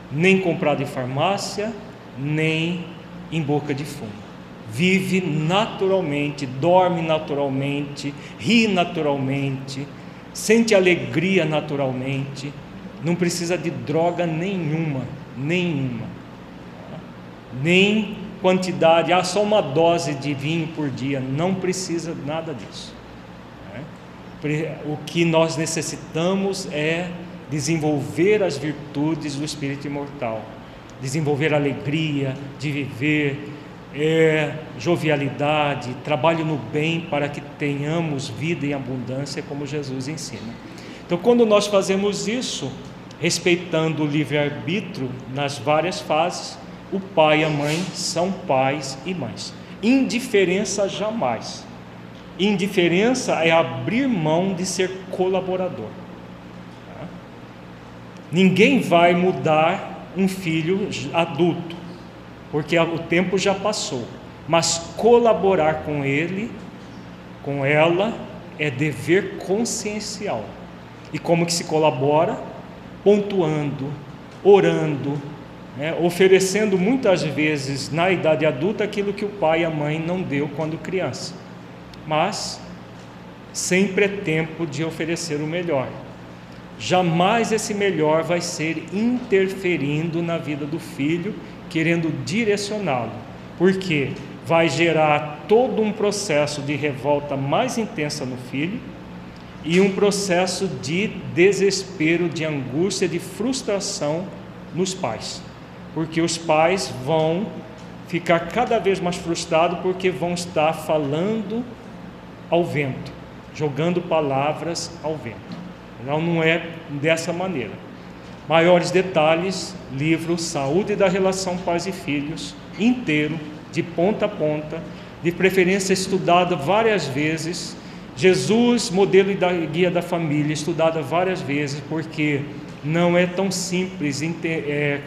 nem comprado em farmácia, nem em boca de fumo. Vive naturalmente, dorme naturalmente, ri naturalmente, sente alegria naturalmente, não precisa de droga nenhuma, nenhuma, nem quantidade, ah, só uma dose de vinho por dia, não precisa nada disso. Né? O que nós necessitamos é desenvolver as virtudes do espírito imortal, desenvolver alegria de viver, é, jovialidade, trabalho no bem para que tenhamos vida em abundância, como Jesus ensina. Então, quando nós fazemos isso, respeitando o livre-arbítrio nas várias fases, o pai e a mãe são pais e mães. Indiferença jamais. Indiferença é abrir mão de ser colaborador. Tá? Ninguém vai mudar um filho adulto porque o tempo já passou. Mas colaborar com ele, com ela, é dever consciencial. E como que se colabora? Pontuando, orando, né? oferecendo muitas vezes na idade adulta aquilo que o pai e a mãe não deu quando criança. Mas sempre é tempo de oferecer o melhor. Jamais esse melhor vai ser interferindo na vida do filho querendo direcioná-lo, porque vai gerar todo um processo de revolta mais intensa no filho e um processo de desespero, de angústia, de frustração nos pais, porque os pais vão ficar cada vez mais frustrados porque vão estar falando ao vento, jogando palavras ao vento. Não, não é dessa maneira. Maiores detalhes, livro Saúde da Relação Pais e Filhos, inteiro, de ponta a ponta, de preferência estudado várias vezes. Jesus, modelo e da guia da família, estudada várias vezes, porque não é tão simples é,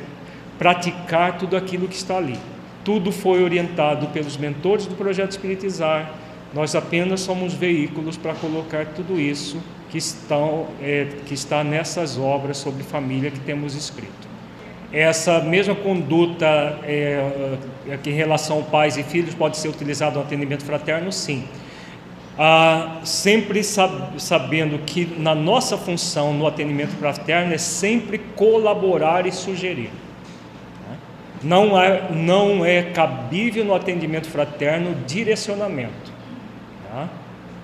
praticar tudo aquilo que está ali. Tudo foi orientado pelos mentores do projeto Espiritizar. Nós apenas somos veículos para colocar tudo isso que, estão, é, que está nessas obras sobre família que temos escrito. Essa mesma conduta é, é, em relação a pais e filhos pode ser utilizada no atendimento fraterno, sim. Ah, sempre sab sabendo que na nossa função no atendimento fraterno é sempre colaborar e sugerir. Não é, não é cabível no atendimento fraterno direcionamento. Tá?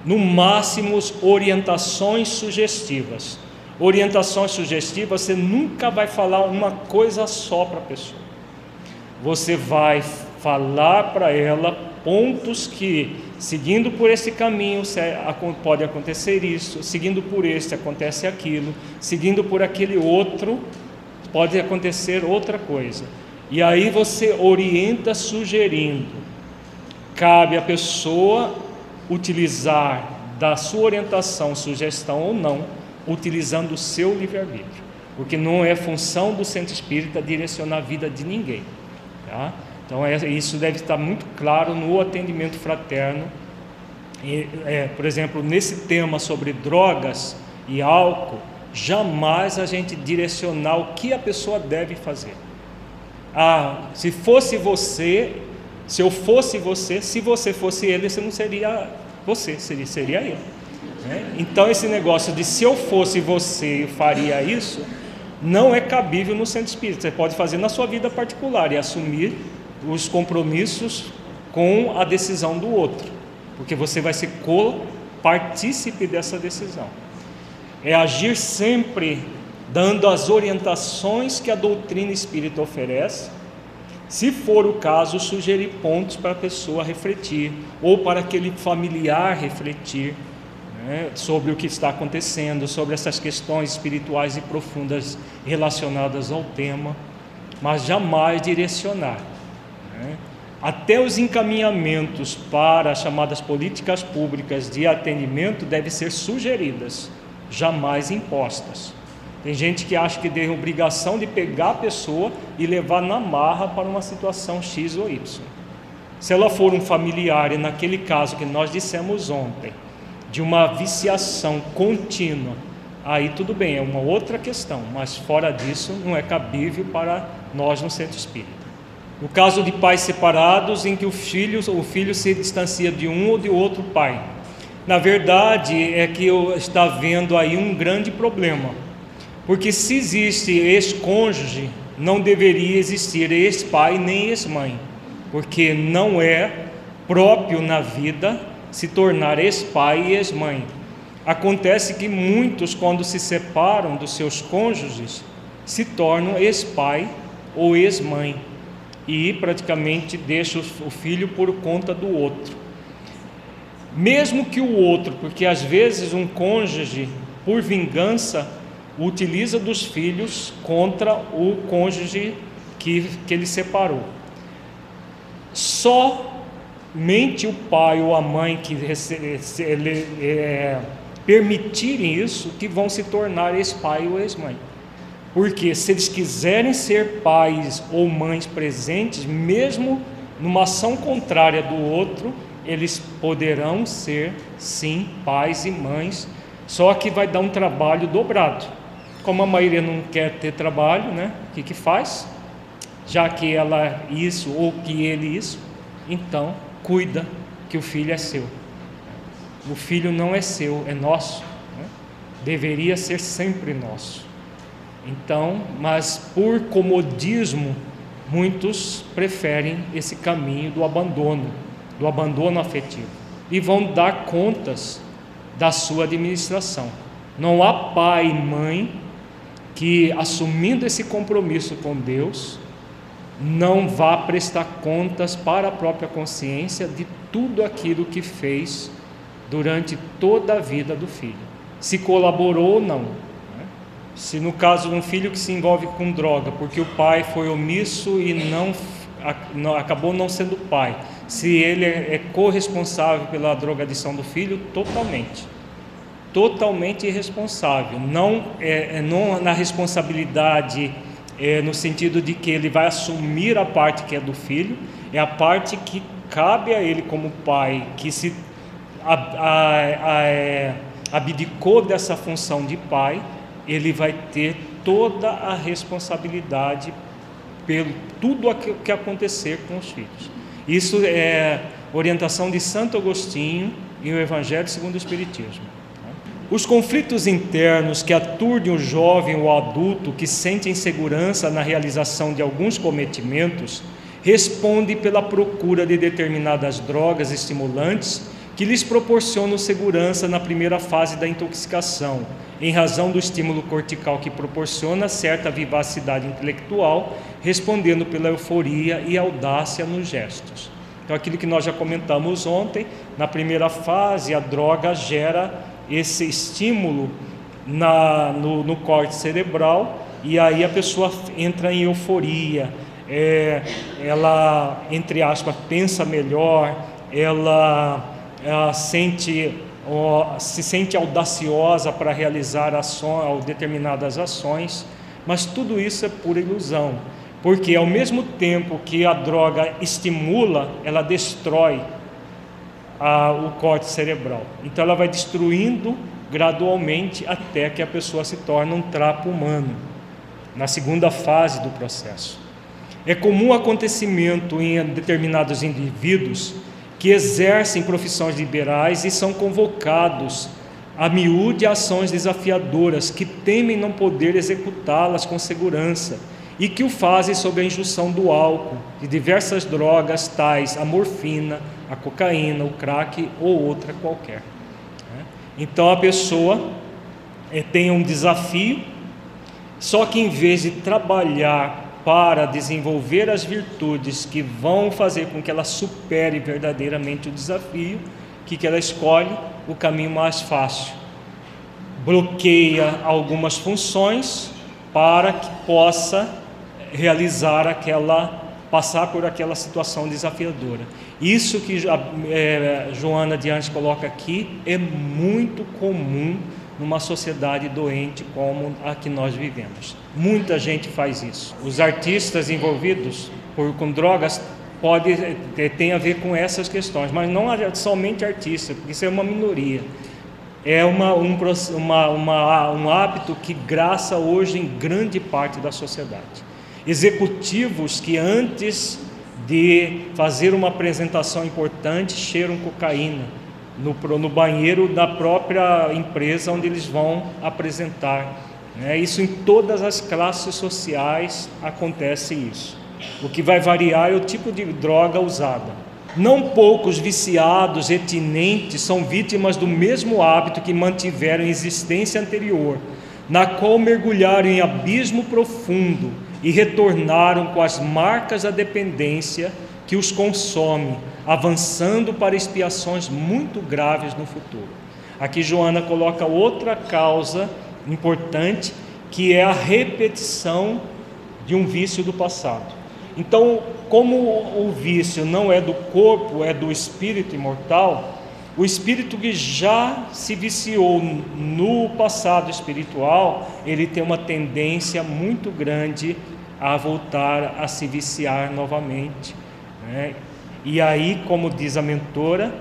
no máximo orientações sugestivas. Orientações sugestivas, você nunca vai falar uma coisa só para a pessoa. Você vai falar para ela pontos que, seguindo por esse caminho, pode acontecer isso, seguindo por este, acontece aquilo, seguindo por aquele outro, pode acontecer outra coisa. E aí você orienta sugerindo. Cabe à pessoa utilizar da sua orientação, sugestão ou não, utilizando o seu livre-arbítrio. Porque não é função do centro espírita direcionar a vida de ninguém. Tá? Então, é, isso deve estar muito claro no atendimento fraterno. E, é, por exemplo, nesse tema sobre drogas e álcool, jamais a gente direcionar o que a pessoa deve fazer. Ah, se fosse você, se eu fosse você, se você fosse ele, você não seria você, seria, seria ele. Né? Então, esse negócio de se eu fosse você, eu faria isso, não é cabível no centro espírita. Você pode fazer na sua vida particular e assumir os compromissos com a decisão do outro, porque você vai ser co-partícipe dessa decisão. É agir sempre dando as orientações que a doutrina espírita oferece, se for o caso, sugerir pontos para a pessoa refletir, ou para aquele familiar refletir né, sobre o que está acontecendo, sobre essas questões espirituais e profundas relacionadas ao tema, mas jamais direcionar. Né? Até os encaminhamentos para as chamadas políticas públicas de atendimento devem ser sugeridas, jamais impostas. Tem gente que acha que tem obrigação de pegar a pessoa e levar na marra para uma situação X ou Y. Se ela for um familiar, e naquele caso que nós dissemos ontem, de uma viciação contínua, aí tudo bem, é uma outra questão, mas fora disso não é cabível para nós no centro espírita. No caso de pais separados, em que o filho, o filho se distancia de um ou de outro pai. Na verdade, é que está vendo aí um grande problema. Porque se existe ex-cônjuge, não deveria existir ex-pai nem ex-mãe. Porque não é próprio na vida se tornar ex-pai e ex-mãe. Acontece que muitos, quando se separam dos seus cônjuges, se tornam ex-pai ou ex-mãe e praticamente deixa o filho por conta do outro. Mesmo que o outro, porque às vezes um cônjuge, por vingança, utiliza dos filhos contra o cônjuge que, que ele separou. Somente o pai ou a mãe que é, permitirem isso, que vão se tornar ex-pai ou ex-mãe. Porque se eles quiserem ser pais ou mães presentes, mesmo numa ação contrária do outro, eles poderão ser sim pais e mães, só que vai dar um trabalho dobrado. Como a maioria não quer ter trabalho, né? O que, que faz? Já que ela isso ou que ele isso, então cuida que o filho é seu. O filho não é seu, é nosso. Né? Deveria ser sempre nosso. Então, mas por comodismo, muitos preferem esse caminho do abandono, do abandono afetivo, e vão dar contas da sua administração. Não há pai e mãe que, assumindo esse compromisso com Deus, não vá prestar contas para a própria consciência de tudo aquilo que fez durante toda a vida do filho, se colaborou ou não. Se no caso de um filho que se envolve com droga, porque o pai foi omisso e não, não acabou não sendo pai, se ele é, é corresponsável pela drogadição do filho, totalmente. Totalmente irresponsável. Não, é, é não na responsabilidade é, no sentido de que ele vai assumir a parte que é do filho, é a parte que cabe a ele como pai, que se a, a, a, é, abdicou dessa função de pai ele vai ter toda a responsabilidade pelo tudo o que acontecer com os filhos. Isso é orientação de Santo Agostinho em o Evangelho segundo o Espiritismo. Os conflitos internos que aturdem o jovem ou adulto que sente insegurança na realização de alguns cometimentos respondem pela procura de determinadas drogas estimulantes que lhes proporcionam segurança na primeira fase da intoxicação, em razão do estímulo cortical que proporciona certa vivacidade intelectual, respondendo pela euforia e audácia nos gestos. Então, aquilo que nós já comentamos ontem, na primeira fase, a droga gera esse estímulo na, no, no corte cerebral e aí a pessoa entra em euforia, é, ela, entre aspas, pensa melhor, ela, ela sente, ó, se sente audaciosa para realizar ações, determinadas ações, mas tudo isso é pura ilusão, porque ao mesmo tempo que a droga estimula, ela destrói a, o corte cerebral. Então ela vai destruindo gradualmente até que a pessoa se torne um trapo humano, na segunda fase do processo. É comum acontecimento em determinados indivíduos que exercem profissões liberais e são convocados a miúde ações desafiadoras que temem não poder executá-las com segurança e que o fazem sob a injunção do álcool, de diversas drogas tais a morfina, a cocaína, o crack ou outra qualquer. Né? Então a pessoa eh, tem um desafio, só que em vez de trabalhar para desenvolver as virtudes que vão fazer com que ela supere verdadeiramente o desafio, que, que ela escolhe o caminho mais fácil. Bloqueia algumas funções para que possa realizar aquela, passar por aquela situação desafiadora. Isso que a, é, Joana Diante coloca aqui é muito comum numa sociedade doente como a que nós vivemos. Muita gente faz isso. Os artistas envolvidos por, com drogas pode é, tem a ver com essas questões, mas não somente artistas, porque isso é uma minoria. É uma, um, uma, uma, um hábito que graça hoje em grande parte da sociedade. Executivos que antes de fazer uma apresentação importante cheiram cocaína no, no banheiro da própria empresa onde eles vão apresentar. Né? Isso em todas as classes sociais acontece isso. O que vai variar é o tipo de droga usada. Não poucos viciados e tinentes são vítimas do mesmo hábito que mantiveram em existência anterior, na qual mergulharam em abismo profundo e retornaram com as marcas da dependência que os consome, avançando para expiações muito graves no futuro. Aqui Joana coloca outra causa importante, que é a repetição de um vício do passado. Então, como o vício não é do corpo, é do espírito imortal, o espírito que já se viciou no passado espiritual, ele tem uma tendência muito grande a voltar a se viciar novamente. Né? E aí, como diz a mentora,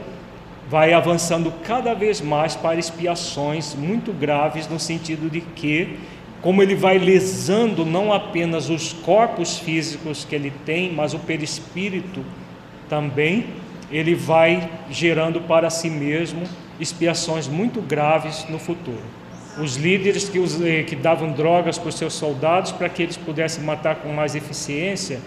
vai avançando cada vez mais para expiações muito graves, no sentido de que, como ele vai lesando não apenas os corpos físicos que ele tem, mas o perispírito também, ele vai gerando para si mesmo expiações muito graves no futuro. Os líderes que, os, eh, que davam drogas para os seus soldados para que eles pudessem matar com mais eficiência,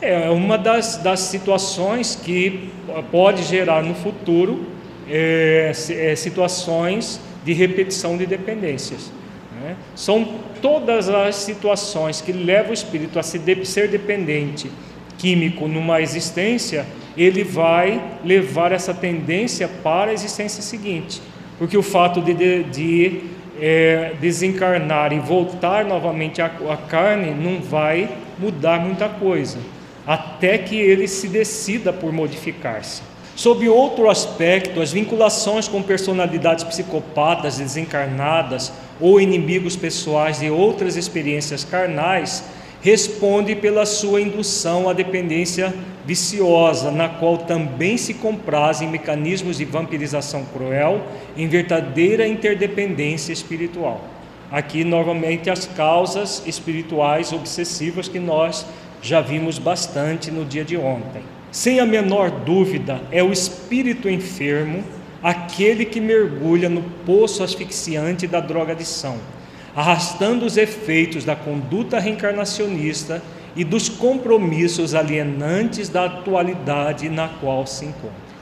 é uma das, das situações que pode gerar no futuro é, é, situações de repetição de dependências. Né? São todas as situações que levam o espírito a ser dependente químico numa existência, ele vai levar essa tendência para a existência seguinte. Porque o fato de, de, de é, desencarnar e voltar novamente à, à carne não vai mudar muita coisa até que ele se decida por modificar-se. Sob outro aspecto, as vinculações com personalidades psicopatas desencarnadas ou inimigos pessoais de outras experiências carnais responde pela sua indução à dependência viciosa, na qual também se comprazem mecanismos de vampirização cruel em verdadeira interdependência espiritual. Aqui, novamente, as causas espirituais obsessivas que nós já vimos bastante no dia de ontem. Sem a menor dúvida, é o espírito enfermo aquele que mergulha no poço asfixiante da drogadição, arrastando os efeitos da conduta reencarnacionista e dos compromissos alienantes da atualidade na qual se encontra.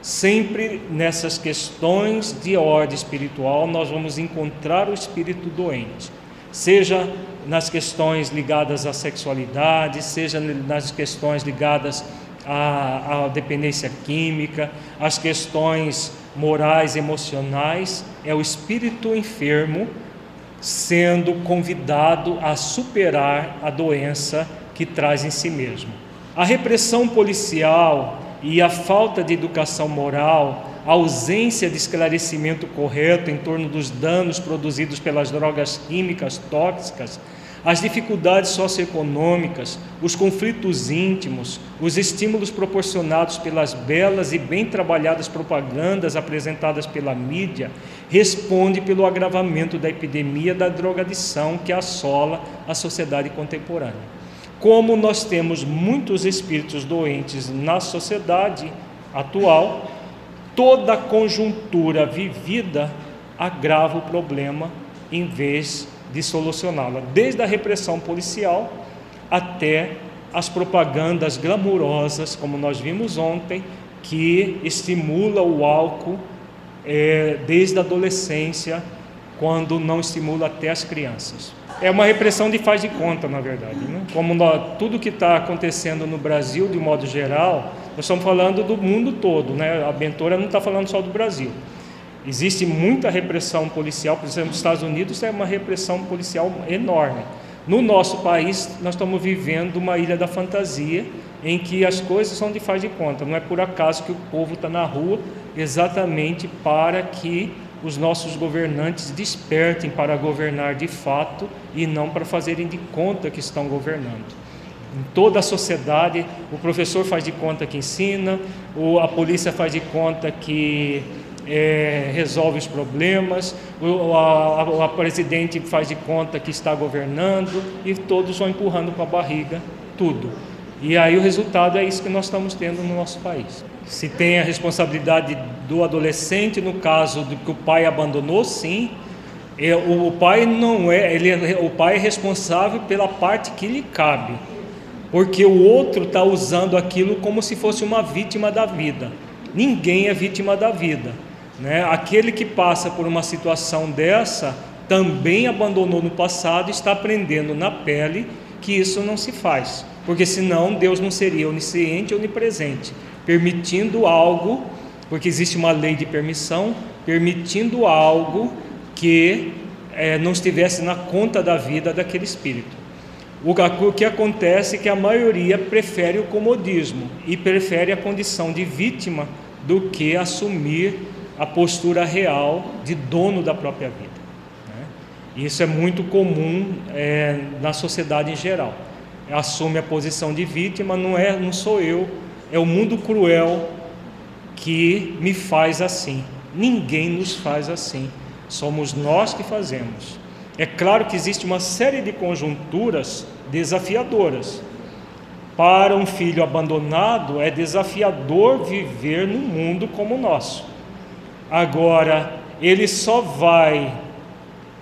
Sempre nessas questões de ordem espiritual, nós vamos encontrar o espírito doente, seja nas questões ligadas à sexualidade, seja nas questões ligadas à, à dependência química, as questões morais, emocionais, é o espírito enfermo sendo convidado a superar a doença que traz em si mesmo. A repressão policial e a falta de educação moral, a ausência de esclarecimento correto em torno dos danos produzidos pelas drogas químicas tóxicas, as dificuldades socioeconômicas, os conflitos íntimos, os estímulos proporcionados pelas belas e bem trabalhadas propagandas apresentadas pela mídia, responde pelo agravamento da epidemia da drogadição que assola a sociedade contemporânea. Como nós temos muitos espíritos doentes na sociedade atual, toda conjuntura vivida agrava o problema em vez de solucioná-la, desde a repressão policial até as propagandas glamurosas, como nós vimos ontem, que estimula o álcool é, desde a adolescência, quando não estimula até as crianças é uma repressão de faz de conta, na verdade. Né? Como nós, tudo que está acontecendo no Brasil, de modo geral, nós estamos falando do mundo todo, né? a Bentora não está falando só do Brasil. Existe muita repressão policial, por exemplo, nos Estados Unidos é uma repressão policial enorme. No nosso país, nós estamos vivendo uma ilha da fantasia, em que as coisas são de faz de conta. Não é por acaso que o povo está na rua exatamente para que os nossos governantes despertem para governar de fato e não para fazerem de conta que estão governando. Em toda a sociedade, o professor faz de conta que ensina, a polícia faz de conta que é, resolve os problemas, o, a, a presidente faz de conta que está governando e todos vão empurrando com a barriga tudo. E aí o resultado é isso que nós estamos tendo no nosso país. Se tem a responsabilidade do adolescente, no caso do que o pai abandonou, sim. O pai não é, ele é, o pai é responsável pela parte que lhe cabe, porque o outro está usando aquilo como se fosse uma vítima da vida. Ninguém é vítima da vida, né? Aquele que passa por uma situação dessa também abandonou no passado, está aprendendo na pele que isso não se faz porque senão Deus não seria onisciente onipresente, permitindo algo, porque existe uma lei de permissão, permitindo algo que é, não estivesse na conta da vida daquele espírito. O que acontece é que a maioria prefere o comodismo e prefere a condição de vítima do que assumir a postura real de dono da própria vida. Né? Isso é muito comum é, na sociedade em geral assume a posição de vítima, não é, não sou eu, é o mundo cruel que me faz assim. Ninguém nos faz assim. Somos nós que fazemos. É claro que existe uma série de conjunturas desafiadoras. Para um filho abandonado, é desafiador viver num mundo como o nosso. Agora, ele só vai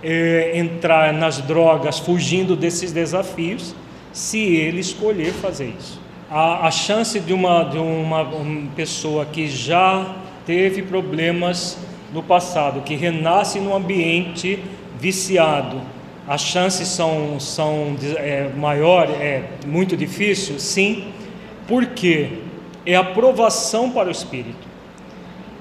é, entrar nas drogas fugindo desses desafios se ele escolher fazer isso. A, a chance de, uma, de uma, uma pessoa que já teve problemas no passado, que renasce num ambiente viciado, as chances são, são é, maior, é muito difícil? Sim, porque é aprovação para o espírito.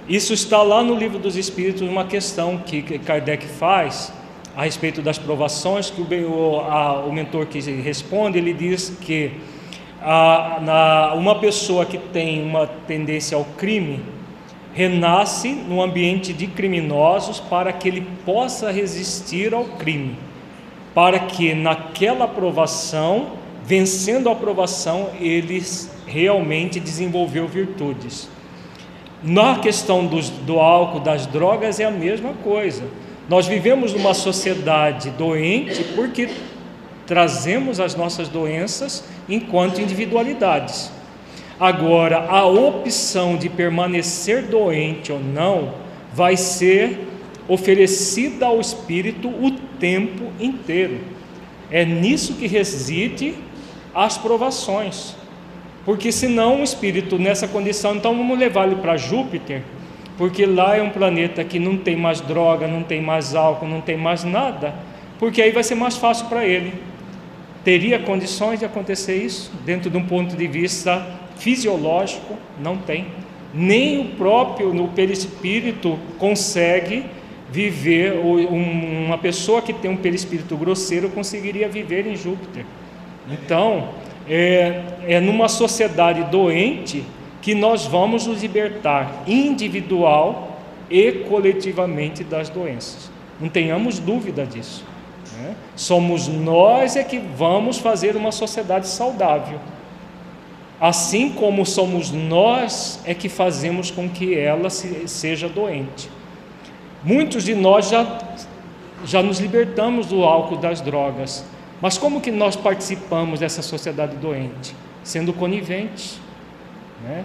Isso está lá no livro dos Espíritos, uma questão que Kardec faz, a respeito das provações, que o, a, o mentor que responde, ele diz que a, na, uma pessoa que tem uma tendência ao crime renasce num ambiente de criminosos para que ele possa resistir ao crime, para que naquela aprovação, vencendo a aprovação, ele realmente desenvolveu virtudes. Na questão dos, do álcool, das drogas, é a mesma coisa nós vivemos numa sociedade doente porque trazemos as nossas doenças enquanto individualidades. Agora, a opção de permanecer doente ou não vai ser oferecida ao espírito o tempo inteiro. É nisso que reside as provações. Porque senão o espírito nessa condição, então vamos levar ele para Júpiter, porque lá é um planeta que não tem mais droga, não tem mais álcool, não tem mais nada, porque aí vai ser mais fácil para ele. Teria condições de acontecer isso dentro de um ponto de vista fisiológico? Não tem. Nem o próprio no perispírito consegue viver, uma pessoa que tem um perispírito grosseiro conseguiria viver em Júpiter. Então, é, é numa sociedade doente que nós vamos nos libertar individual e coletivamente das doenças. Não tenhamos dúvida disso. Né? Somos nós é que vamos fazer uma sociedade saudável. Assim como somos nós é que fazemos com que ela se, seja doente. Muitos de nós já, já nos libertamos do álcool das drogas, mas como que nós participamos dessa sociedade doente? Sendo coniventes. Né?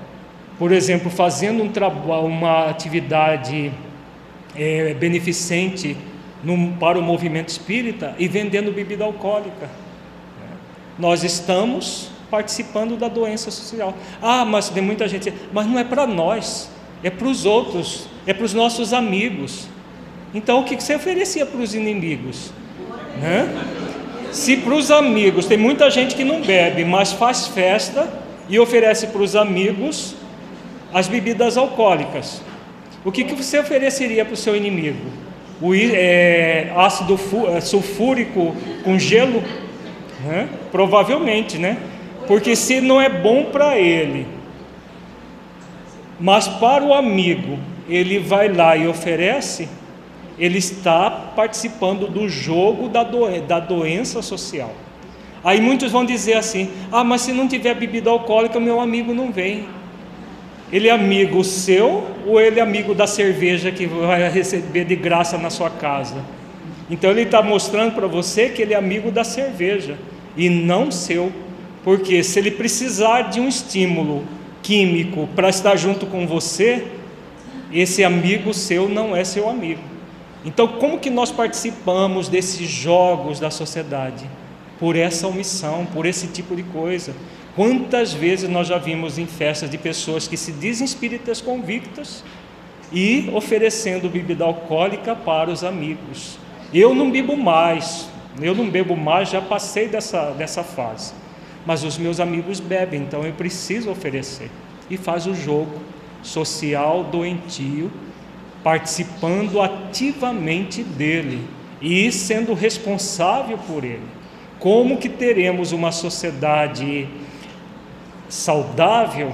Por exemplo, fazendo um uma atividade é, beneficente no, para o movimento espírita e vendendo bebida alcoólica. Né? Nós estamos participando da doença social. Ah, mas tem muita gente, mas não é para nós, é para os outros, é para os nossos amigos. Então, o que você oferecia para os inimigos? Né? Se para os amigos, tem muita gente que não bebe, mas faz festa e oferece para os amigos as bebidas alcoólicas. O que, que você ofereceria para o seu inimigo? O é, ácido é, sulfúrico com gelo? Né? Provavelmente, né? Porque se não é bom para ele, mas para o amigo ele vai lá e oferece, ele está participando do jogo da, da doença social. Aí muitos vão dizer assim: ah, mas se não tiver bebida alcoólica, meu amigo não vem. Ele é amigo seu ou ele é amigo da cerveja que vai receber de graça na sua casa? Então ele está mostrando para você que ele é amigo da cerveja e não seu, porque se ele precisar de um estímulo químico para estar junto com você, esse amigo seu não é seu amigo. Então, como que nós participamos desses jogos da sociedade? Por essa omissão, por esse tipo de coisa. Quantas vezes nós já vimos em festas de pessoas que se dizem espíritas convictas e oferecendo bebida alcoólica para os amigos? Eu não bebo mais, eu não bebo mais, já passei dessa, dessa fase. Mas os meus amigos bebem, então eu preciso oferecer. E faz o jogo social doentio participando ativamente dele e sendo responsável por ele. Como que teremos uma sociedade saudável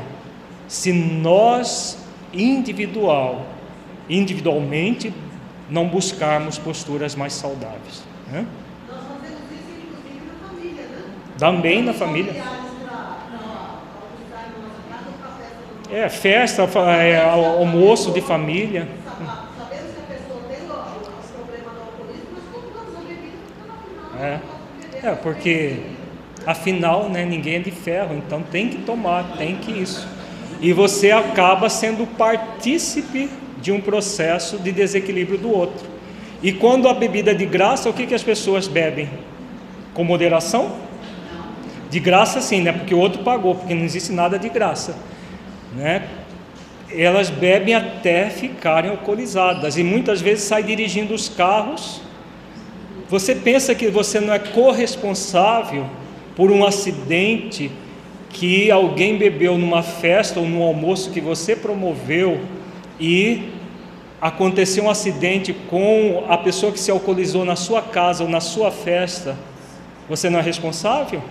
se nós individual, individualmente não buscarmos posturas mais saudáveis? Né? Nós fazemos isso inclusive na família, né? Também na família. É, festa, é, almoço de família. É, é porque afinal né, ninguém é de ferro, então tem que tomar, tem que isso. E você acaba sendo partícipe de um processo de desequilíbrio do outro. E quando a bebida é de graça, o que, que as pessoas bebem? Com moderação? De graça sim, né? Porque o outro pagou, porque não existe nada de graça. Né? Elas bebem até ficarem alcoolizadas e muitas vezes saem dirigindo os carros você pensa que você não é corresponsável por um acidente que alguém bebeu numa festa ou num almoço que você promoveu e aconteceu um acidente com a pessoa que se alcoolizou na sua casa ou na sua festa? Você não é responsável?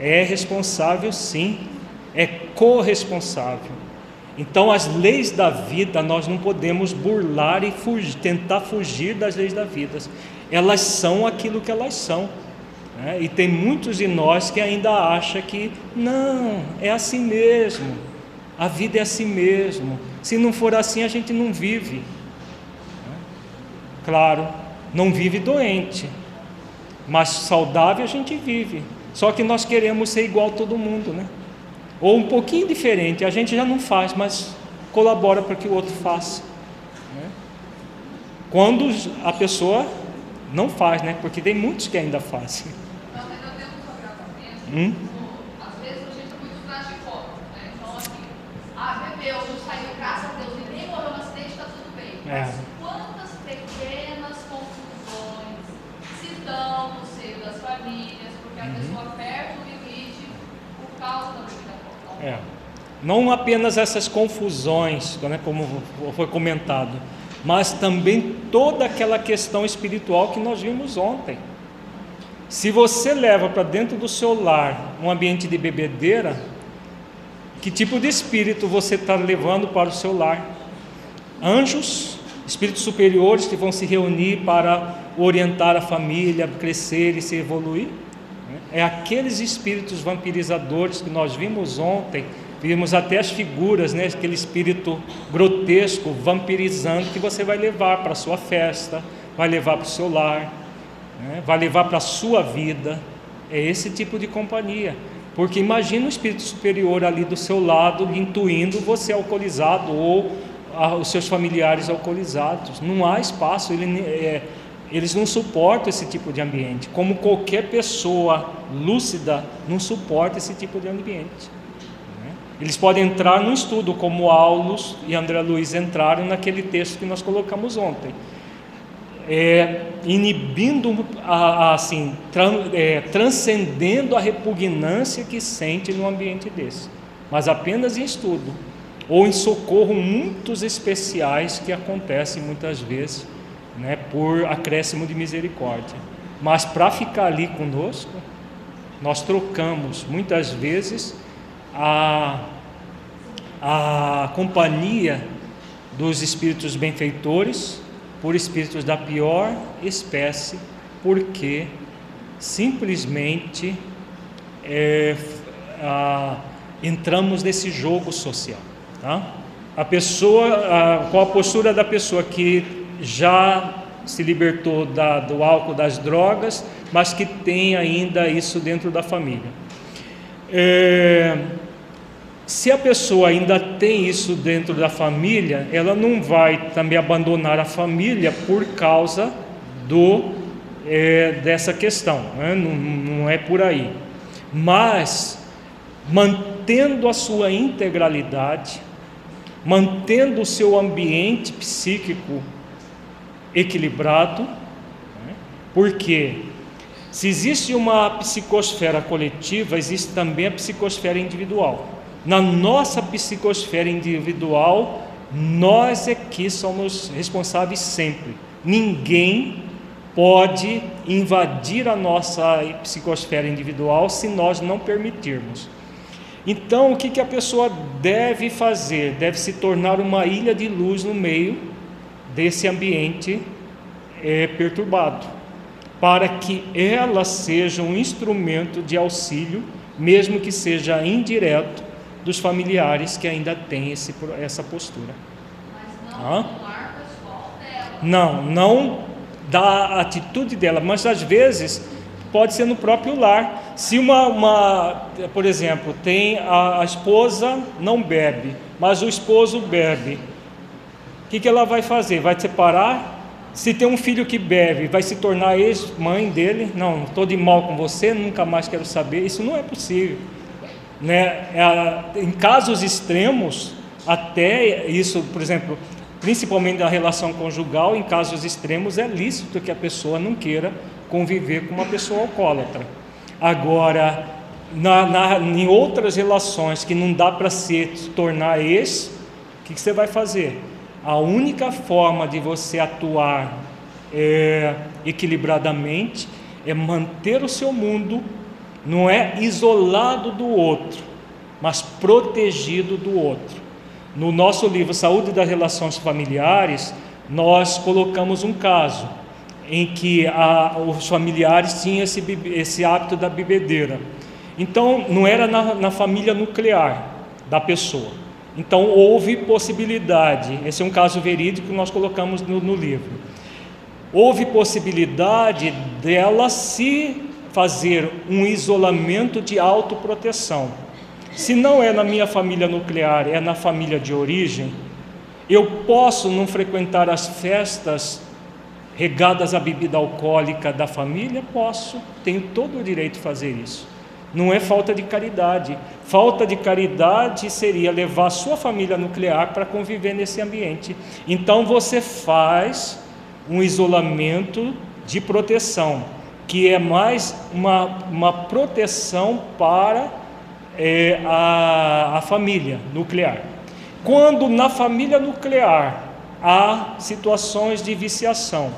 É responsável sim, é corresponsável. Então, as leis da vida nós não podemos burlar e fugir, tentar fugir das leis da vida elas são aquilo que elas são. Né? E tem muitos de nós que ainda acham que não, é assim mesmo, a vida é assim mesmo. Se não for assim, a gente não vive. Né? Claro, não vive doente, mas saudável a gente vive. Só que nós queremos ser igual a todo mundo, né? Ou um pouquinho diferente, a gente já não faz, mas colabora para que o outro faça. Né? Quando a pessoa não faz, né? Porque tem muitos que ainda fazem. Hum? Não, é né? então, assim, ah, tá mas eu tenho um problema. Hum? É. Quantas pequenas confusões se dão no seio das famílias, porque a uhum. pessoa perde o limite por causa da bebida alcoólica. É. é. Não apenas essas confusões, né, como foi comentado, mas também toda aquela questão espiritual que nós vimos ontem. Se você leva para dentro do seu lar um ambiente de bebedeira, que tipo de espírito você está levando para o seu lar? Anjos, espíritos superiores que vão se reunir para orientar a família, crescer e se evoluir? É aqueles espíritos vampirizadores que nós vimos ontem, vimos até as figuras, né? aquele espírito grotesco, vampirizando, que você vai levar para a sua festa, vai levar para o seu lar, né? vai levar para a sua vida. É esse tipo de companhia. Porque imagina o espírito superior ali do seu lado, intuindo você alcoolizado ou os seus familiares alcoolizados. Não há espaço, ele, é, eles não suportam esse tipo de ambiente. Como qualquer pessoa lúcida não suporta esse tipo de ambiente. Eles podem entrar no estudo, como Aulos e André Luiz entraram naquele texto que nós colocamos ontem é, inibindo, assim, é, transcendendo a repugnância que sente no ambiente desse, mas apenas em estudo ou em socorro muitos especiais que acontecem muitas vezes, né, por acréscimo de misericórdia. Mas para ficar ali conosco, nós trocamos muitas vezes a, a companhia dos espíritos benfeitores por espíritos da pior espécie, porque simplesmente é, a, entramos nesse jogo social. Tá? A pessoa, a, qual a postura da pessoa que já se libertou da, do álcool, das drogas, mas que tem ainda isso dentro da família. É, se a pessoa ainda tem isso dentro da família, ela não vai também abandonar a família por causa do é, dessa questão, né? não, não é por aí. Mas mantendo a sua integralidade, mantendo o seu ambiente psíquico equilibrado, né? porque se existe uma psicosfera coletiva, existe também a psicosfera individual. Na nossa psicosfera individual, nós é que somos responsáveis sempre. Ninguém pode invadir a nossa psicosfera individual se nós não permitirmos. Então, o que, que a pessoa deve fazer? Deve se tornar uma ilha de luz no meio desse ambiente é, perturbado, para que ela seja um instrumento de auxílio, mesmo que seja indireto, dos familiares que ainda têm esse, essa postura. Mas não. Não, não da atitude dela, mas às vezes pode ser no próprio lar. Se uma, uma por exemplo, tem a, a esposa não bebe, mas o esposo bebe, o que, que ela vai fazer? Vai separar? Se tem um filho que bebe, vai se tornar ex-mãe dele? Não, estou de mal com você, nunca mais quero saber. Isso não é possível. Né? Em casos extremos, até isso, por exemplo, principalmente na relação conjugal, em casos extremos é lícito que a pessoa não queira conviver com uma pessoa alcoólatra. Agora, na, na, em outras relações que não dá para se tornar ex, o que, que, você vai fazer? A única forma de você atuar é, equilibradamente é manter o seu mundo não é isolado do outro, mas protegido do outro. No nosso livro Saúde das Relações Familiares, nós colocamos um caso em que a, os familiares tinham esse, esse, hábito da bebedeira. Então, não era na, na família nuclear da pessoa. Então, houve possibilidade, esse é um caso verídico que nós colocamos no, no livro. Houve possibilidade dela se fazer um isolamento de autoproteção. Se não é na minha família nuclear, é na família de origem, eu posso não frequentar as festas regadas à bebida alcoólica da família? Posso, tenho todo o direito de fazer isso. não é falta de caridade. Falta de caridade seria levar sua família nuclear para conviver nesse ambiente. Então você faz um isolamento de proteção, que é mais uma, uma proteção para é, a, a família nuclear. Quando na família nuclear há situações de viciação,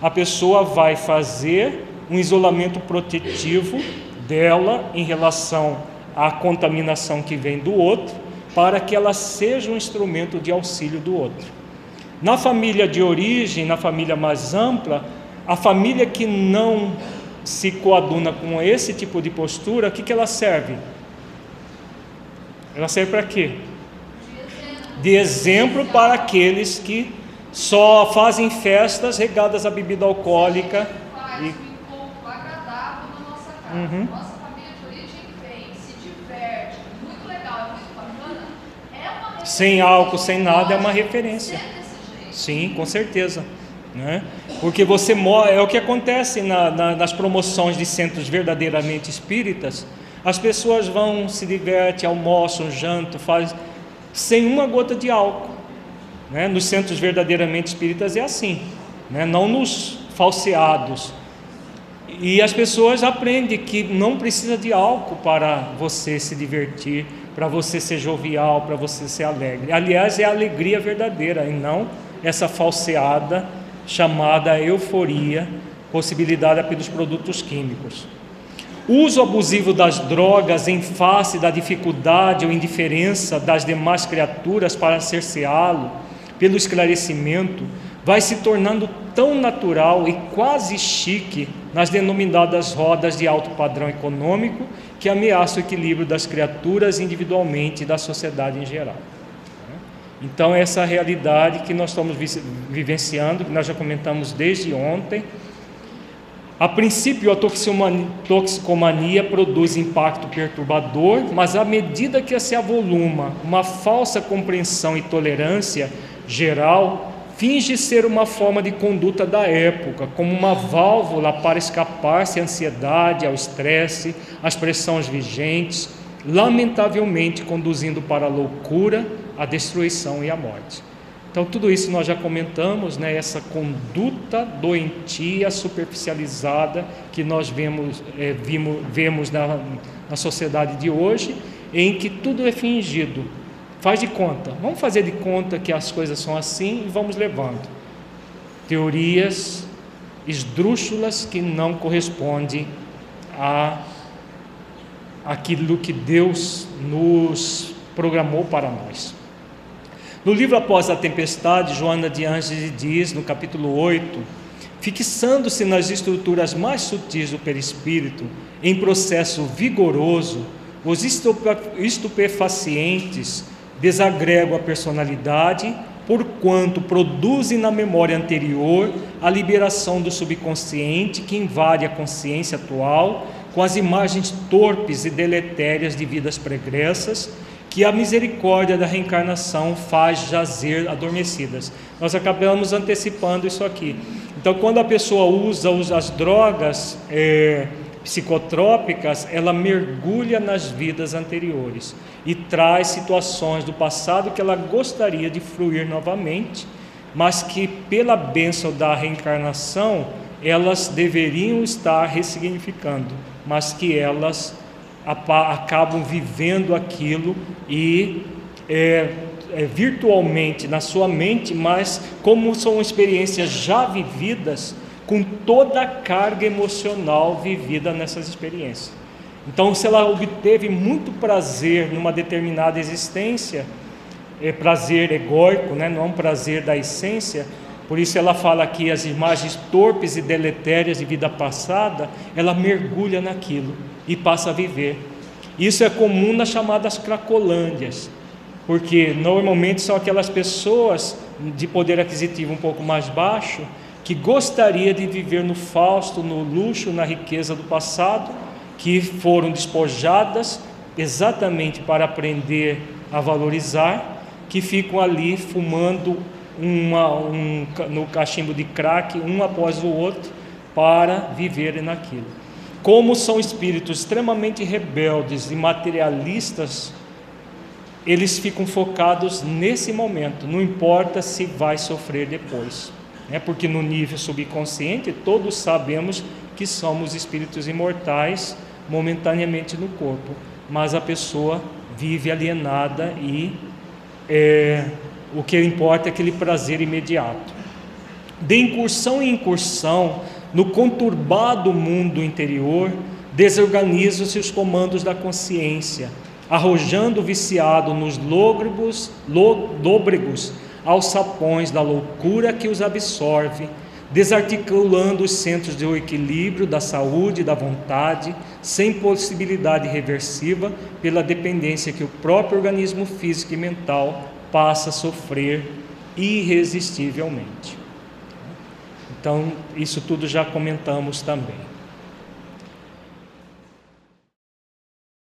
a pessoa vai fazer um isolamento protetivo dela em relação à contaminação que vem do outro, para que ela seja um instrumento de auxílio do outro. Na família de origem, na família mais ampla, a família que não se coaduna com esse tipo de postura, o que, que ela serve? Ela serve para quê? De exemplo para aqueles que só fazem festas regadas à bebida alcoólica. Faz E- agradável na nossa casa. Uhum. Nossa família de origem vem, se diverte, muito legal, é muito bacana. É uma. Sem álcool, sem nada, é uma referência. jeito. Sim, com certeza. Né? Porque você é o que acontece na- na- nas promoções de centros verdadeiramente espíritas. As pessoas vão, se divertem, almoçam, jantam, fazem sem uma gota de álcool. Né? Nos centros verdadeiramente espíritas é assim, né? não nos falseados. E as pessoas aprendem que não precisa de álcool para você se divertir, para você ser jovial, para você ser alegre. Aliás, é a alegria verdadeira e não essa falseada chamada euforia, possibilitada pelos produtos químicos. Uso abusivo das drogas em face da dificuldade ou indiferença das demais criaturas para cerceá-lo pelo esclarecimento vai se tornando tão natural e quase chique nas denominadas rodas de alto padrão econômico que ameaça o equilíbrio das criaturas individualmente e da sociedade em geral. Então, essa é realidade que nós estamos vi- vivenciando, que nós já comentamos desde ontem. A princípio, a toxicomania, toxicomania produz impacto perturbador, mas à medida que se avoluma uma falsa compreensão e tolerância geral, finge ser uma forma de conduta da época, como uma válvula para escapar-se à ansiedade, ao estresse, às pressões vigentes, lamentavelmente conduzindo para a loucura, a destruição e a morte. Então, tudo isso nós já comentamos, né? essa conduta doentia, superficializada que nós vemos, eh, vimos, vemos na, na sociedade de hoje, em que tudo é fingido. Faz de conta, vamos fazer de conta que as coisas são assim e vamos levando. Teorias esdrúxulas que não correspondem a aquilo que Deus nos programou para nós. No livro Após a Tempestade, Joana de Angeles diz, no capítulo 8, fixando-se nas estruturas mais sutis do perispírito, em processo vigoroso, os estupe- estupefacientes desagregam a personalidade, porquanto produzem na memória anterior a liberação do subconsciente que invade a consciência atual com as imagens torpes e deletérias de vidas pregressas que a misericórdia da reencarnação faz jazer adormecidas. Nós acabamos antecipando isso aqui. Então, quando a pessoa usa as drogas eh, psicotrópicas, ela mergulha nas vidas anteriores e traz situações do passado que ela gostaria de fruir novamente, mas que, pela bênção da reencarnação, elas deveriam estar ressignificando, mas que elas acabam vivendo aquilo e é, é, virtualmente na sua mente, mas como são experiências já vividas, com toda a carga emocional vivida nessas experiências. Então, se ela obteve muito prazer numa determinada existência, é prazer egóico, né? não é um prazer da essência, por isso ela fala aqui as imagens torpes e deletérias de vida passada, ela mergulha naquilo e passa a viver. Isso é comum nas chamadas cracolândias, porque normalmente são aquelas pessoas de poder aquisitivo um pouco mais baixo que gostaria de viver no fausto, no luxo, na riqueza do passado, que foram despojadas exatamente para aprender a valorizar, que ficam ali fumando uma, um, no cachimbo de crack um após o outro para viverem naquilo. Como são espíritos extremamente rebeldes e materialistas, eles ficam focados nesse momento, não importa se vai sofrer depois. Né? Porque no nível subconsciente, todos sabemos que somos espíritos imortais momentaneamente no corpo, mas a pessoa vive alienada e é, o que importa é aquele prazer imediato. De incursão em incursão, no conturbado mundo interior, desorganizam-se os comandos da consciência, arrojando o viciado nos lôbregos, lôbregos alçapões da loucura que os absorve, desarticulando os centros de equilíbrio da saúde e da vontade, sem possibilidade reversiva, pela dependência que o próprio organismo físico e mental passa a sofrer irresistivelmente. Então, isso tudo já comentamos também.